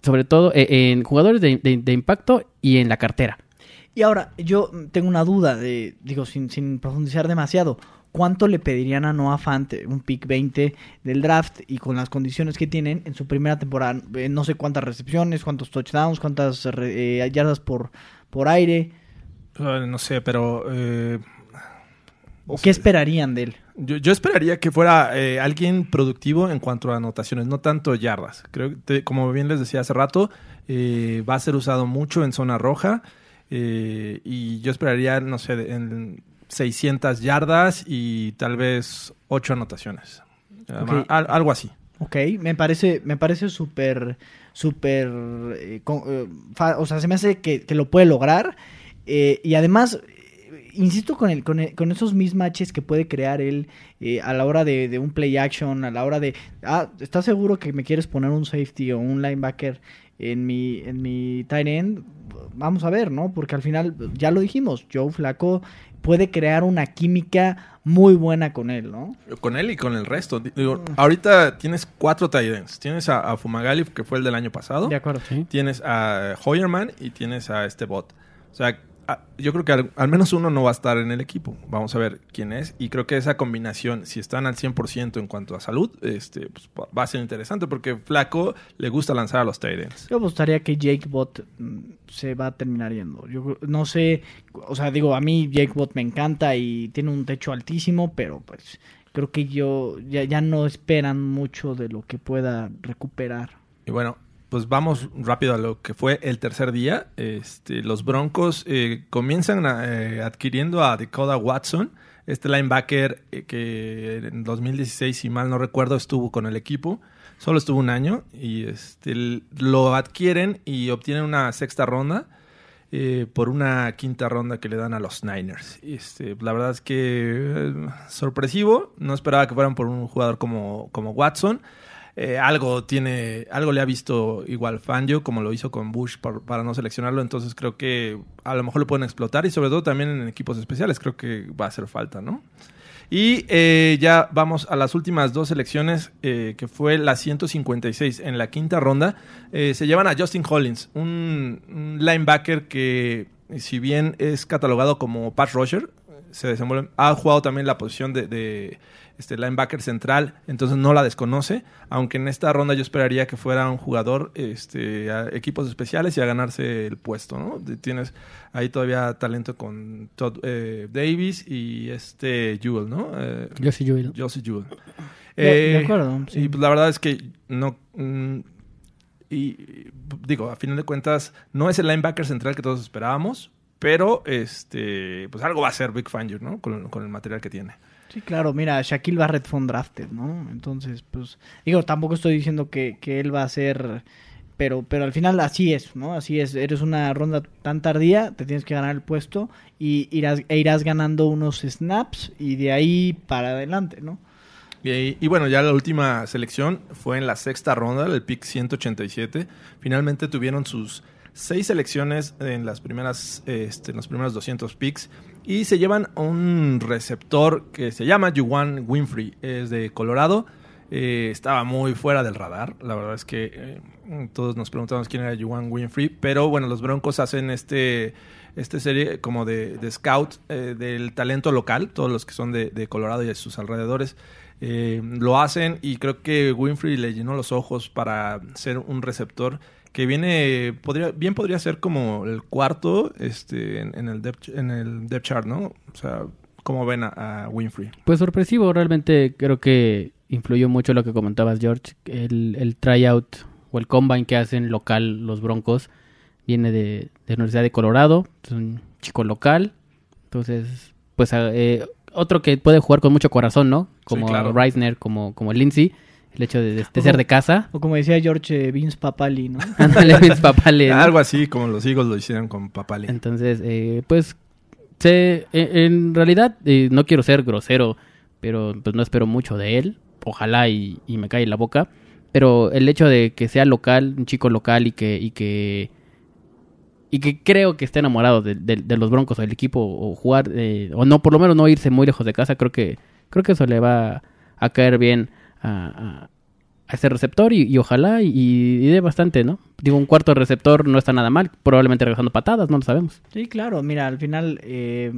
Sobre todo eh, en jugadores de, de- de impacto y en la cartera. Y ahora, yo tengo una duda, de, digo, sin, sin profundizar demasiado. ¿Cuánto le pedirían a Noah Fant, un pick 20 del draft y con las condiciones que tienen en su primera temporada? Eh, no sé cuántas recepciones, cuántos touchdowns, cuántas eh, yardas por, por aire. Eh, no sé, pero... eh, ¿O qué esperarían de él? Yo, yo esperaría que fuera eh, alguien productivo en cuanto a anotaciones, no tanto yardas. Creo que, te- como bien les decía hace rato, eh, va a ser usado mucho en zona roja eh, y yo esperaría, no sé, en 600 yardas y tal vez 8 anotaciones. Al- algo así. Ok, me parece, me parece súper, súper, eh, eh, o sea, se me hace que, que lo puede lograr. eh, y además, insisto con, el, con, el- con esos mismatches que puede crear él eh, a la hora de, de un play action, a la hora de, ah, ¿estás seguro que me quieres poner un safety o un linebacker en mi, en mi tight end? Vamos a ver, ¿no? Porque al final, ya lo dijimos, Joe Flaco puede crear una química muy buena con él, ¿no? Con él y con el resto. Digo, ahorita tienes cuatro tight ends. Tienes a, a Fumagalli, que fue el del año pasado. De acuerdo. Tienes a Hoyerman y tienes a este bot. O sea, yo creo que al, al menos uno no va a estar en el equipo. Vamos a ver quién es. Y creo que esa combinación, si están al 100% en cuanto a salud, este, pues, va- a ser interesante porque Flaco le gusta lanzar a los ends. Yo apostaría que Jake Bot mm, se va a terminar yendo. Yo no sé, o sea, digo, a mí Jake Bot me encanta y tiene un techo altísimo, pero pues creo que yo ya, ya no esperan mucho de lo que pueda recuperar. Y bueno, pues vamos rápido a lo que fue el tercer día. Este, los Broncos eh, comienzan eh, adquiriendo a Dakota Watson, este linebacker eh, que en 2016, si mal no recuerdo, estuvo con el equipo. Solo estuvo un año y este, lo adquieren y obtienen una sexta ronda eh, por una quinta ronda que le dan a los Niners. Este, la verdad es que sorpresivo. No esperaba que fueran por un jugador como, como Watson. Eh, algo tiene, algo le ha visto igual Fangio, como lo hizo con Bush para no seleccionarlo. Entonces creo que a lo mejor lo pueden explotar y sobre todo también en equipos especiales. Creo que va a hacer falta, ¿no? Y eh, ya vamos a las últimas dos selecciones, eh, que fue la 156 en la quinta ronda. Se llevan a Justin Hollins, un, linebacker que, si bien es catalogado como pass rusher, se desenvuelve, ha jugado también la posición de, este linebacker central, entonces no la desconoce, aunque en esta ronda yo esperaría que fuera un jugador este, a equipos especiales y a ganarse el puesto, ¿no? Tienes ahí todavía talento con Todd eh, Davis y este Jewel, ¿no? Eh, sí, yo. Josie Jewell. De- de Eh, acuerdo, sí. Y pues la verdad es que no. mm, y digo, a final de cuentas, no es el linebacker central que todos esperábamos, pero este pues algo va a ser Big Fangio, ¿no? Con, con el material que tiene. Sí, claro, mira, Shaquille Barrett fue un drafted, ¿no? Entonces, pues, digo, tampoco estoy diciendo que, que él va a ser, pero, pero al final así es, ¿no? Así es, eres una ronda tan tardía, te tienes que ganar el puesto y irás, e irás ganando unos snaps y de ahí para adelante, ¿no? Y, y bueno, ya la última selección fue en la sexta ronda, el pick 187. Finalmente tuvieron sus seis selecciones en las primeras, este, en los primeros 200 picks y se llevan a un receptor que se llama Juwan Winfrey, es de Colorado. Eh, estaba muy fuera del radar. La verdad es que eh, todos nos preguntamos quién era Juwan Winfrey, pero bueno, los Broncos hacen este esta serie como de, de scout eh, del talento local, todos los que son de, de Colorado y de sus alrededores. Eh, lo hacen y creo que Winfrey le llenó los ojos para ser un receptor que viene, podría, bien podría ser como el cuarto este, en, en el depth, en el depth chart, ¿no? O sea, ¿cómo ven a, a Winfrey? Pues sorpresivo, realmente creo que influyó mucho lo que comentabas, George. El, el tryout o el combine que hacen local los Broncos viene de, de la Universidad de Colorado, es un chico local. Entonces, pues eh, otro que puede jugar con mucho corazón, ¿no? Como claro. Reisner, como, como Lindsay. El hecho de, de- de ser de casa. O como decía George eh, Vince Papali, ¿no? Ándale, Vince Papale, ¿no? Algo así como los Eagles lo hicieron con Papali. Entonces, eh, pues, se, en, en realidad, eh, no quiero ser grosero, pero pues no espero mucho de él. Ojalá y, y me cae la boca. Pero el hecho de que sea local, un chico local y que, y que, y que creo que esté enamorado de, de- de los Broncos o del equipo o jugar, eh, o no, por lo menos no irse muy lejos de casa, creo que, creo que eso le va a caer bien a, a- ese receptor y, ojalá y, y dé bastante, ¿no? Digo, un cuarto receptor no está nada mal, probablemente regresando patadas, no lo sabemos. Sí, claro, mira, al final, eh,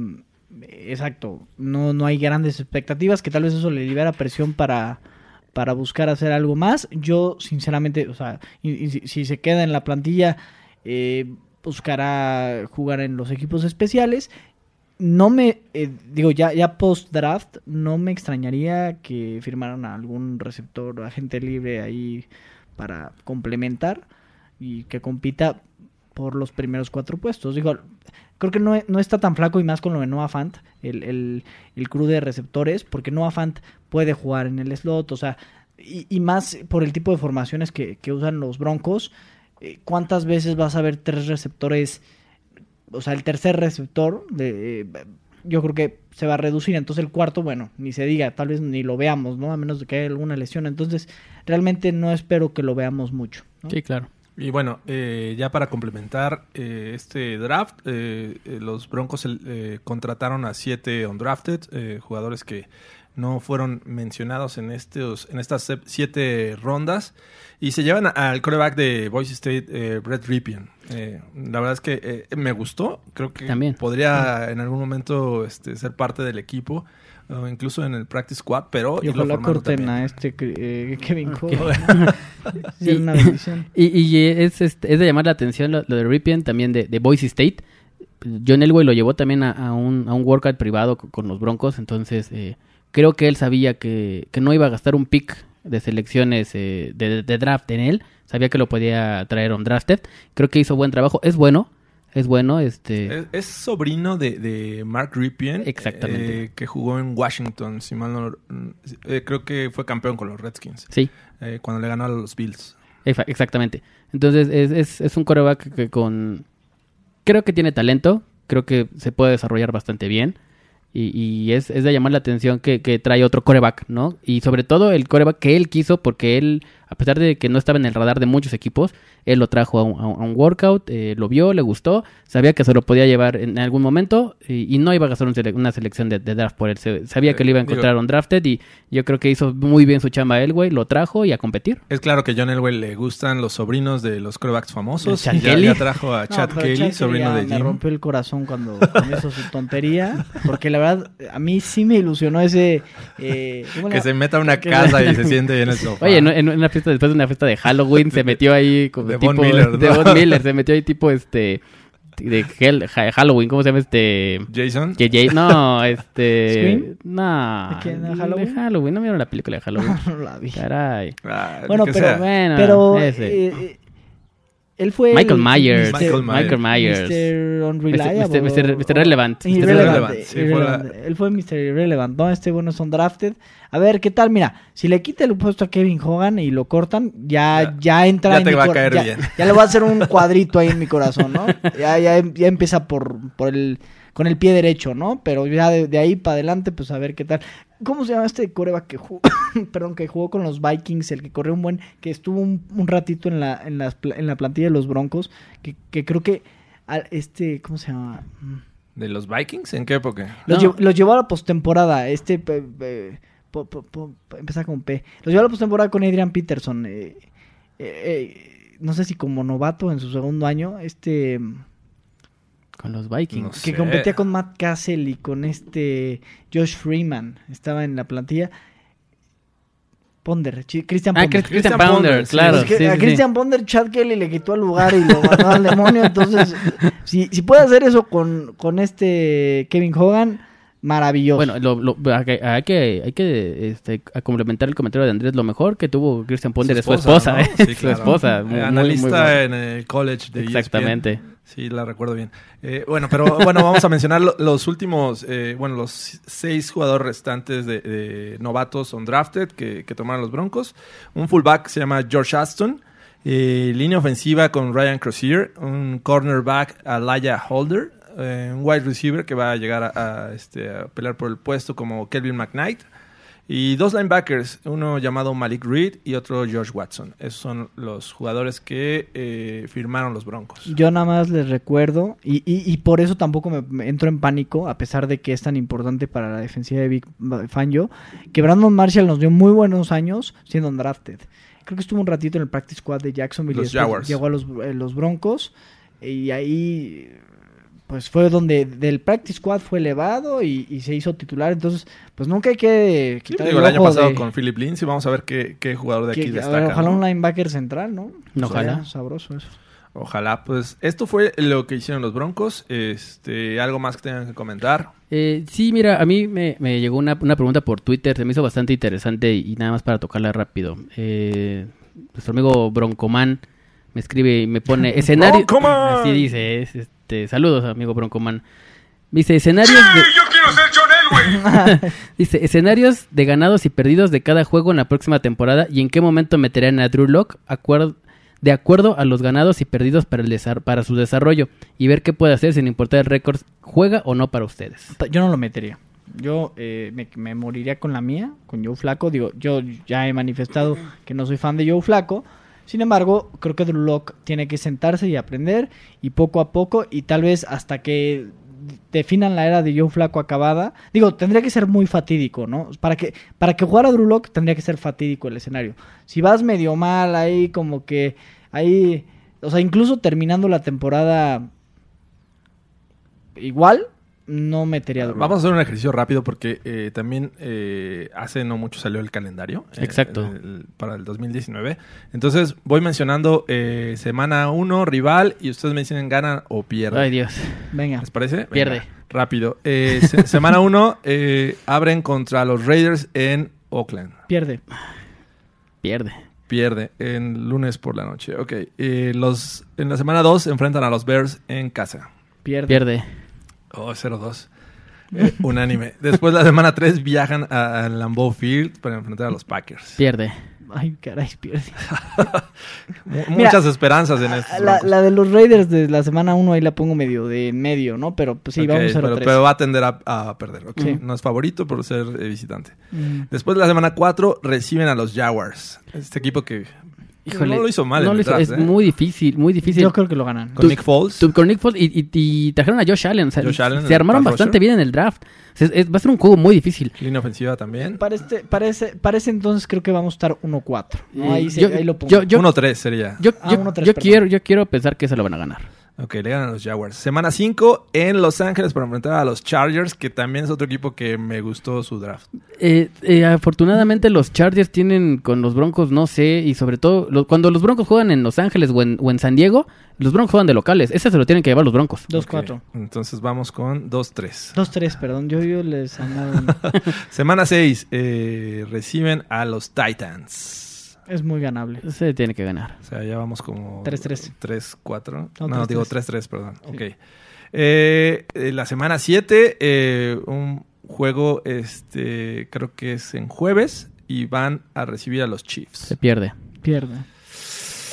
exacto, no, no hay grandes expectativas, que tal vez eso le libera presión para, para buscar hacer algo más. Yo, sinceramente, o sea, y si, si se queda en la plantilla, eh, buscará jugar en los equipos especiales. No me, eh, digo, ya, ya post draft, no me extrañaría que firmaran a algún receptor, agente libre ahí para complementar y que compita por los primeros cuatro puestos. Digo, creo que no, no está tan flaco y más con lo de Noah Fant, el, el, el crew de receptores, porque Noah Fant puede jugar en el slot, o sea, y, y más por el tipo de formaciones que, que usan los Broncos. eh, ¿Cuántas veces vas a ver tres receptores? O sea, el tercer receptor, de, eh, yo creo que se va a reducir. Entonces el cuarto, bueno, ni se diga, tal vez ni lo veamos, ¿no? A menos de que haya alguna lesión. Entonces, realmente no espero que lo veamos mucho. Sí, claro. Y bueno, eh, ya para complementar eh, este draft, eh, eh, los Broncos eh, contrataron a siete undrafted, eh, jugadores que no fueron mencionados en estos en estas siete rondas y se llevan al coreback de Boise State, eh, Brett Ripien. Eh, la verdad es que eh, me gustó, creo que También. podría en algún momento este, ser parte del equipo, o incluso en el practice squad, pero Y ojalá corten también. a este eh, Kevin Cole. Sí, es una bendición. Y, y es, este, es de llamar la atención lo, lo de Ripien, también de, de Boise State. John Elway lo llevó también a, a un, a un workout privado co- con, los Broncos, entonces eh, creo que él sabía que, que no iba a gastar un pick de selecciones eh, de, de draft en él. Sabía que lo podía traer on drafted. Creo que hizo buen trabajo. Es bueno. Es bueno, este... Es, es sobrino de, de Mark Ripien. Exactamente. eh, que jugó en Washington, si mal no... eh, creo que fue campeón con los Redskins. Sí, eh, cuando le ganó a los Bills. exactamente. Entonces es, es, es un coreback que con... Creo que tiene talento. Creo que se puede desarrollar bastante bien. Y, y es, es de llamar la atención que, que trae otro coreback, ¿no? Y sobre todo el coreback que él quiso, porque él, a pesar de que no estaba en el radar de muchos equipos, él lo trajo a un, a workout, eh, lo vio, le gustó, sabía que se lo podía llevar en algún momento y, y no iba a gastar un sele- una selección de, de draft por él. Se- sabía que lo iba a Eh, encontrar digo- un drafted y yo creo que hizo muy bien su chamba güey, lo trajo y a competir. Es claro que John Elway le gustan los sobrinos de los corebacks famosos. Chad y ya, Kelly. ya trajo a No, Chad Kelly, Chad sobrino de Me Jim. rompió el corazón cuando, cuando hizo su tontería. Porque la verdad, a mí sí me ilusionó ese. eh, ¿cómo Que se meta a una casa y se siente en el sofá. Oye, en, en una fiesta, después de una fiesta de Halloween, se metió ahí como De tipo Von Miller, de ¿no? Von Miller, se metió ahí tipo este de Hell- Halloween, ¿cómo se llama este? Jason. Que Jay- no, este, ¿Scream? no, ¿De quién? ¿De de Halloween? Halloween, no vieron la película de Halloween. no la vi. Caray. Ah, Bueno, pero. Bueno, pero ese. eh, eh, él fue Michael el Myers, Michael Michael Myers. Mr. Unreliable. Mr. Mr. Mr. Relevant. Mr. Irrelevant. Sí, irrelevant. Él fue Mr. Irrelevant. No, este bueno son drafted. A ver, ¿qué tal? Mira, si le quita el puesto a Kevin Hogan y lo cortan, ya, Ya. ya, entra Ya en te mi va a caer ya, bien. Ya le voy a hacer un cuadrito ahí en mi corazón, ¿no? Ya, ya, ya empieza por, por el con el pie derecho, ¿no? Pero ya de, de ahí para adelante, pues a ver qué tal. ¿Cómo se llama este coreback que jugó, perdón, que jugó con los Vikings, el que corrió un buen, que estuvo un, un ratito en la, en, las pla- en la plantilla de los Broncos, que, que creo que este, ¿cómo se llama? ¿De los Vikings? ¿En qué época? Los, No. lle- los llevó a la postemporada. Este. po- po- po- empieza con P. Los llevó a la postemporada con Adrian Peterson. eh, eh, eh, no sé si como novato en su segundo año. Este. Con los Vikings. No Que sé. competía con Matt Castle y con este. Josh Freeman. Estaba en la plantilla. Ponder. Christian Ah, Ponder. Chris- Christian Christian Ponder, Ponder, sí. claro. Es sí, a sí. Christian Ponder, Chad Kelly le quitó el lugar y lo mandó al demonio. Entonces, si, si puede hacer eso con, con este Kevin Hogan, maravilloso. Bueno, lo, lo- hay que, hay que, este, a complementar el comentario de Andrés. Lo mejor que tuvo Christian Ponder es su esposa, ¿no? ¿eh? Sí, su esposa. Muy- analista muy en el college de E ESPN. Sí, la recuerdo bien. Eh, bueno, pero bueno, vamos a mencionar lo- los últimos, eh, bueno, los seis jugadores restantes de, novatos on drafted que, tomaron los Broncos. Un fullback se llama George Aston. eh, línea ofensiva con Ryan Crozier. Un cornerback, Alaya Holder. un wide receiver que va a llegar a, a, este, a pelear por el puesto como Kelvin McKnight. Y dos linebackers, uno llamado Malik Reed y otro George Watson. Esos son los jugadores que eh, firmaron los Broncos. Yo nada más les recuerdo, y, y, y por eso tampoco me, me entro en pánico, a pesar de que es tan importante para la defensiva de Big Fangio, que Brandon Marshall nos dio muy buenos años siendo undrafted. Creo que estuvo un ratito en el practice squad de Jacksonville Los y después Jaguars. llegó a los, eh, los Broncos, y ahí pues fue donde del practice squad fue elevado y, y se hizo titular, entonces pues nunca hay que Sí, quitar digo, el año ojo pasado de- con Philip Lindsay. Vamos a ver qué, qué jugador de que- aquí ver, destaca. ojalá ¿no? un linebacker central, ¿no? Ojalá. Sería Sabroso eso. Ojalá, pues esto fue lo que hicieron los Broncos. Este, algo más que tengan que comentar. Eh, sí, mira, a mí me, me llegó una, una pregunta por Twitter, se me hizo bastante interesante y, nada más para tocarla rápido. Eh, nuestro amigo Broncoman me escribe y me pone escenario. ¡Broncoman! Así dice, es, este, saludos amigo Broncoman. Dice escenarios de, yo quiero ser John Elway. dice escenarios de ganados y perdidos de cada juego en la próxima temporada y en qué momento meterían a Drew Lock de acuerdo a los ganados y perdidos para el desar- para su desarrollo y ver qué puede hacer sin importar el récord juega o no para ustedes. Yo no lo metería. Yo eh, me, me moriría con la mía, con Joe Flaco. Digo, yo ya he manifestado que no soy fan de Joe Flaco. Sin embargo, creo que Drew Lock tiene que sentarse y aprender. Y poco a poco, y tal vez hasta que definan la era de Joe Flaco acabada. Digo, tendría que ser muy fatídico, ¿no? Para que, para que jugara Drew Lock tendría que ser fatídico el escenario. Si vas medio mal ahí, como que ahí. O sea, incluso terminando la temporada igual, no metería a Drew. Vamos a hacer un ejercicio rápido porque eh, también eh, hace no mucho salió el calendario. eh, Exacto. el- para el 2019. Entonces voy mencionando eh, semana 1, rival, y ustedes me dicen gana o pierde. Ay Dios. Venga. ¿Les parece? Venga, Pierde. rápido. Eh, se- semana 1 abren contra los Raiders en Oakland. Pierde. Pierde. Pierde en lunes por la noche. Ok. eh, los, en la semana 2 enfrentan a los Bears en casa. Pierde. Pierde. Oh, 0-2. Eh, unánime. Después la semana 3 viajan a, a Lambeau Field para enfrentar a los Packers. Pierde. Ay, caray, pierde. Mira, Muchas esperanzas en La, Broncos. la de los Raiders de la semana 1 ahí la pongo medio de en medio, ¿no? Pero pues sí, vamos 0-3. pero, pero va a tender a, a perder. Sí. No es favorito por ser eh, visitante. Mm. Después de la semana 4 reciben a los Jaguars. Este equipo que Híjole. no lo hizo mal No lo hizo- draft, es ¿eh? muy difícil, muy difícil. Yo creo que lo ganan. Con Nick Foles. Tu- con Nick Foles y, y- y trajeron a Josh Allen. o sea, Josh Allen, se armaron bastante rusher. bien en el draft. O sea, es- es- va a ser un juego muy difícil. Línea ofensiva también. Para este, para, ese, para ese entonces creo que vamos a estar 1-4. ¿no? Eh, Ahí, yo- ahí lo pongo. yo- yo- 1-3 sería. Yo, Ah, yo- 1-3, yo perdón. quiero, yo quiero pensar que se lo van a ganar. Ok, le ganan a los Jaguars. Semana 5 en Los Ángeles para enfrentar a los Chargers, que también es otro equipo que me gustó su draft. Eh, eh, afortunadamente los Chargers tienen con los Broncos, no sé, y sobre todo lo- cuando los Broncos juegan en Los Ángeles o en, o en San Diego, los Broncos juegan de locales. Ese se lo tienen que llevar los Broncos. 2-4. Ok, Entonces vamos con 2-3. 2-3, perdón. Yo, yo les amado. Semana 6 eh, reciben a los Titans. Es muy ganable. Se tiene que ganar. O sea, ya vamos como 3-3. 3-4. No, No, 3-3. digo 3-3, perdón. Ok. Eh, eh, la semana 7, eh, un juego, este, creo que es en jueves, y van a recibir a los Chiefs. Se pierde. Pierde.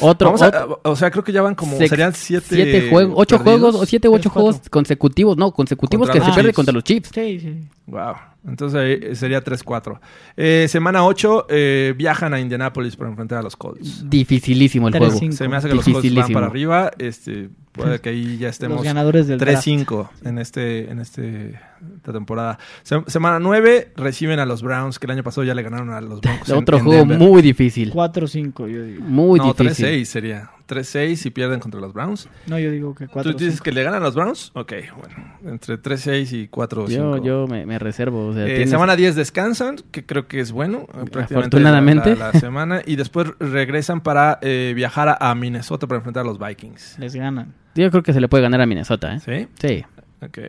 Otro, Vamos a- otro- o sea, creo que ya van como, sex- serían 7 siete juegos, ocho juegos, o siete u ocho Tres, juegos consecutivos, no, consecutivos Contra que se pierde Chiefs. contra los Chiefs. Sí, sí. Wow. Entonces ahí sería 3-4. Eh, semana 8, eh, viajan a Indianapolis para enfrentar a los Colts. Dificilísimo el juego. Se me hace que los Colts van para arriba. Este, puede que ahí ya estemos Los ganadores del draft. 3-5 en este en este esta temporada. Se- semana 9 reciben a los Browns, que el año pasado ya le ganaron a los Broncos. en- Otro en juego Denver. muy difícil. 4-5, yo digo. Muy no, difícil. 3-6 sería. 3-6 y pierden contra los Browns. No, yo digo que 4 ¿Tú dices que le ganan a los Browns? Ok, bueno. Entre 3-6 y 4-5. Yo, yo me, me reservo. o sea, Eh, tienes- semana 10 descansan, que creo que es bueno. eh, prácticamente Afortunadamente. La, la- la semana. Y después regresan para eh, viajar a, Minnesota para enfrentar a los Vikings. Les ganan. Yo creo que se le puede ganar a Minnesota, ¿eh? ¿Sí? Sí. Ok,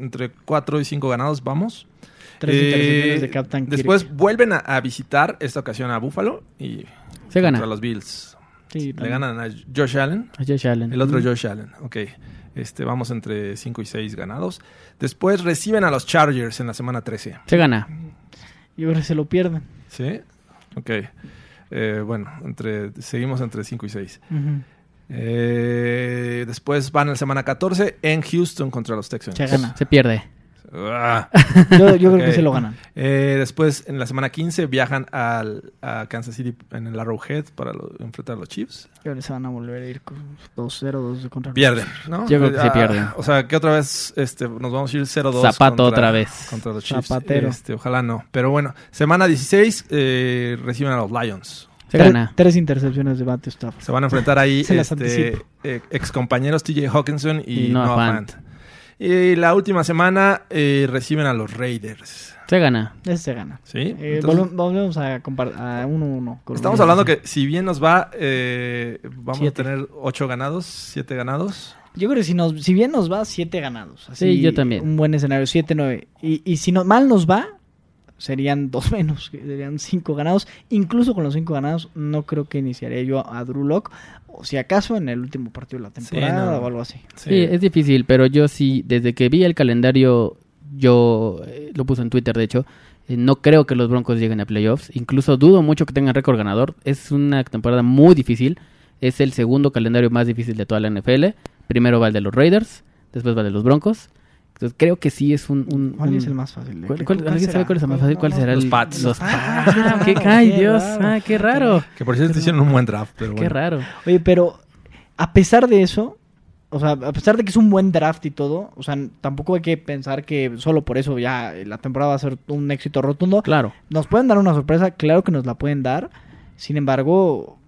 entre 4 y 5 ganados vamos. Tres Eh, de Captain Kirk. Después vuelven a, a visitar esta ocasión a Buffalo y Se gana. contra los Bills. Sí, Le ganan a Josh Allen. A Josh Allen. El otro Josh Allen. Ok. Este, vamos entre 5 y 6 ganados. Después reciben a los Chargers en la semana 13. Se gana. Yo creo que se lo pierden. ¿Sí? Ok. Eh, bueno, entre, seguimos entre 5 y 6. Ujú. Eh, después van a la semana 14 en Houston contra los Texans. Se gana. Se pierde. Ah. Yo, yo creo Ok. que se lo ganan. Eh, después, en la semana 15, viajan al, a Kansas City en el Arrowhead para lo- enfrentar a los Chiefs. Y ahora se van a volver a ir con 2-0, 2 contra los- Pierden, ¿no? Yo creo que sí Ah, pierden. O sea, que otra vez este, nos vamos a ir 0-2. Zapato contra- otra vez. Contra los Chiefs. Zapatero. Este, ojalá no. Pero bueno, semana 16, eh, reciben a los Lions. Se Tre- gana. Tres intercepciones de Matthew Stafford. Se van a enfrentar ahí Se este, eh, ex compañeros TJ Hawkinson y, Y Noah Noah Fant. Fant. Y la última semana eh, reciben a los Raiders. Se gana. Ese se gana. ¿Sí? Eh, Entonces, volvemos- volvemos a compar- a 1-1. con estamos los- hablando que si bien nos va, eh, vamos Siete. a tener 8 ganados, 7 ganados. Yo creo que si, nos, si bien nos va, 7 ganados. Así, Sí, yo también. Un buen escenario, 7-9. Y, y si no, mal nos va, serían dos menos, serían 5 ganados. Incluso con los 5 ganados, no creo que iniciaría yo a Drew Lock. O si acaso en el último partido de la temporada no. o algo así. Sí. es difícil, pero yo sí, desde que vi el calendario, yo eh, lo puse en Twitter, de hecho, eh, no creo que los Broncos lleguen a playoffs. Incluso dudo mucho que tengan récord ganador. Es una temporada muy difícil. Es el segundo calendario más difícil de toda la NFL. Primero va el de los Raiders, después va el de los Broncos. Entonces creo que sí es un... un- ¿Cuál un- es el más fácil? de- ¿Cuál, cuál- cuál ¿Alguien será? sabe cuál es el más fácil? ¿Cuál no, será Los el... Pats. Los Ah, Pats. qué, qué ay, Dios. Ah, qué raro. Que por cierto hicieron un buen draft, pero Qué bueno. raro. Oye, pero a pesar de eso, o sea, a pesar de que es un buen draft y todo, o sea, tampoco hay que pensar que solo por eso ya la temporada va a ser un éxito rotundo. Claro. Nos pueden dar una sorpresa, claro que nos la pueden dar. Sin embargo,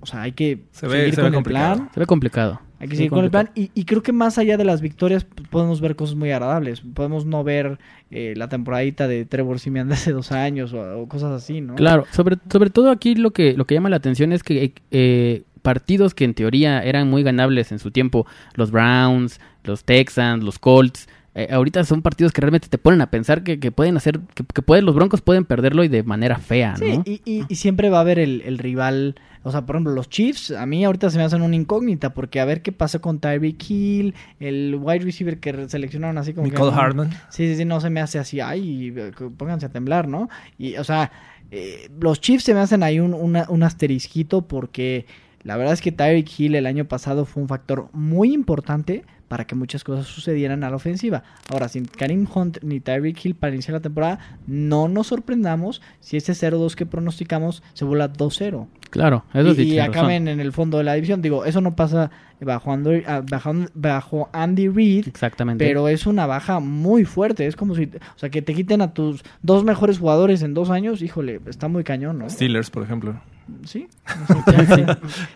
o sea, hay que Se ve- seguir se con ve el complicado. plan. Se ve complicado. Hay que Se ve seguir con el plan. complicado. Y, y creo que más allá de las victorias podemos ver cosas muy agradables. Podemos no ver eh, la temporadita de Trevor Simeon de hace dos años o, o cosas así, ¿no? Claro, sobre, sobre todo aquí lo que, lo que llama la atención es que eh, partidos que en teoría eran muy ganables en su tiempo, los Browns, los Texans, los Colts, eh, ahorita son partidos que realmente te ponen a pensar que, que pueden hacer, que, que pueden, los Broncos pueden perderlo y de manera fea, Sí, ¿no? y, y- y siempre va a haber el, el rival. O sea, por ejemplo, los Chiefs, a mí ahorita se me hacen una incógnita porque a ver qué pasa con Tyreek Hill, el wide receiver que seleccionaron así como que Nicole no- Hardman. Sí, sí, sí, no se me hace así, ay, que pónganse a temblar, ¿no? Y, o sea, eh, los Chiefs se me hacen ahí un, una- un asterisquito porque la verdad es que Tyreek Hill el año pasado fue un factor muy importante para que muchas cosas sucedieran a la ofensiva. Ahora, sin Karim Hunt ni Tyreek Hill para iniciar la temporada, no nos sorprendamos si ese 0-2 que pronosticamos se vuela 2-0 Claro, eso y, sí y razón. acaben en el fondo de la división. Digo, eso no pasa bajo Andy, ah, bajo, bajo Andy Reid, Exactamente. pero es una baja muy fuerte. Es como si, o sea, que te quiten a tus dos mejores jugadores en dos años. Híjole, está muy cañón, ¿no? Steelers, por ejemplo. Sí.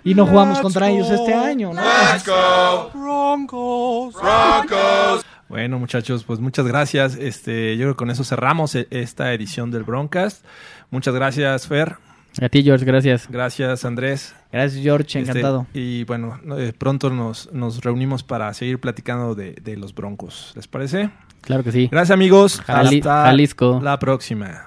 y no jugamos contra ellos este año, ¿no? Let's go. Broncos. Broncos. Bueno, muchachos, pues muchas gracias. Este, yo creo que con eso cerramos e- esta edición del Broncast. Muchas gracias, Fer. A ti, George, gracias. Gracias, Andrés. Gracias, George, Este, encantado. y bueno, eh, pronto nos, nos reunimos para seguir platicando de, de los Broncos. ¿Les parece? Claro que sí. Gracias, amigos. Jali- Hasta Jalisco. la próxima.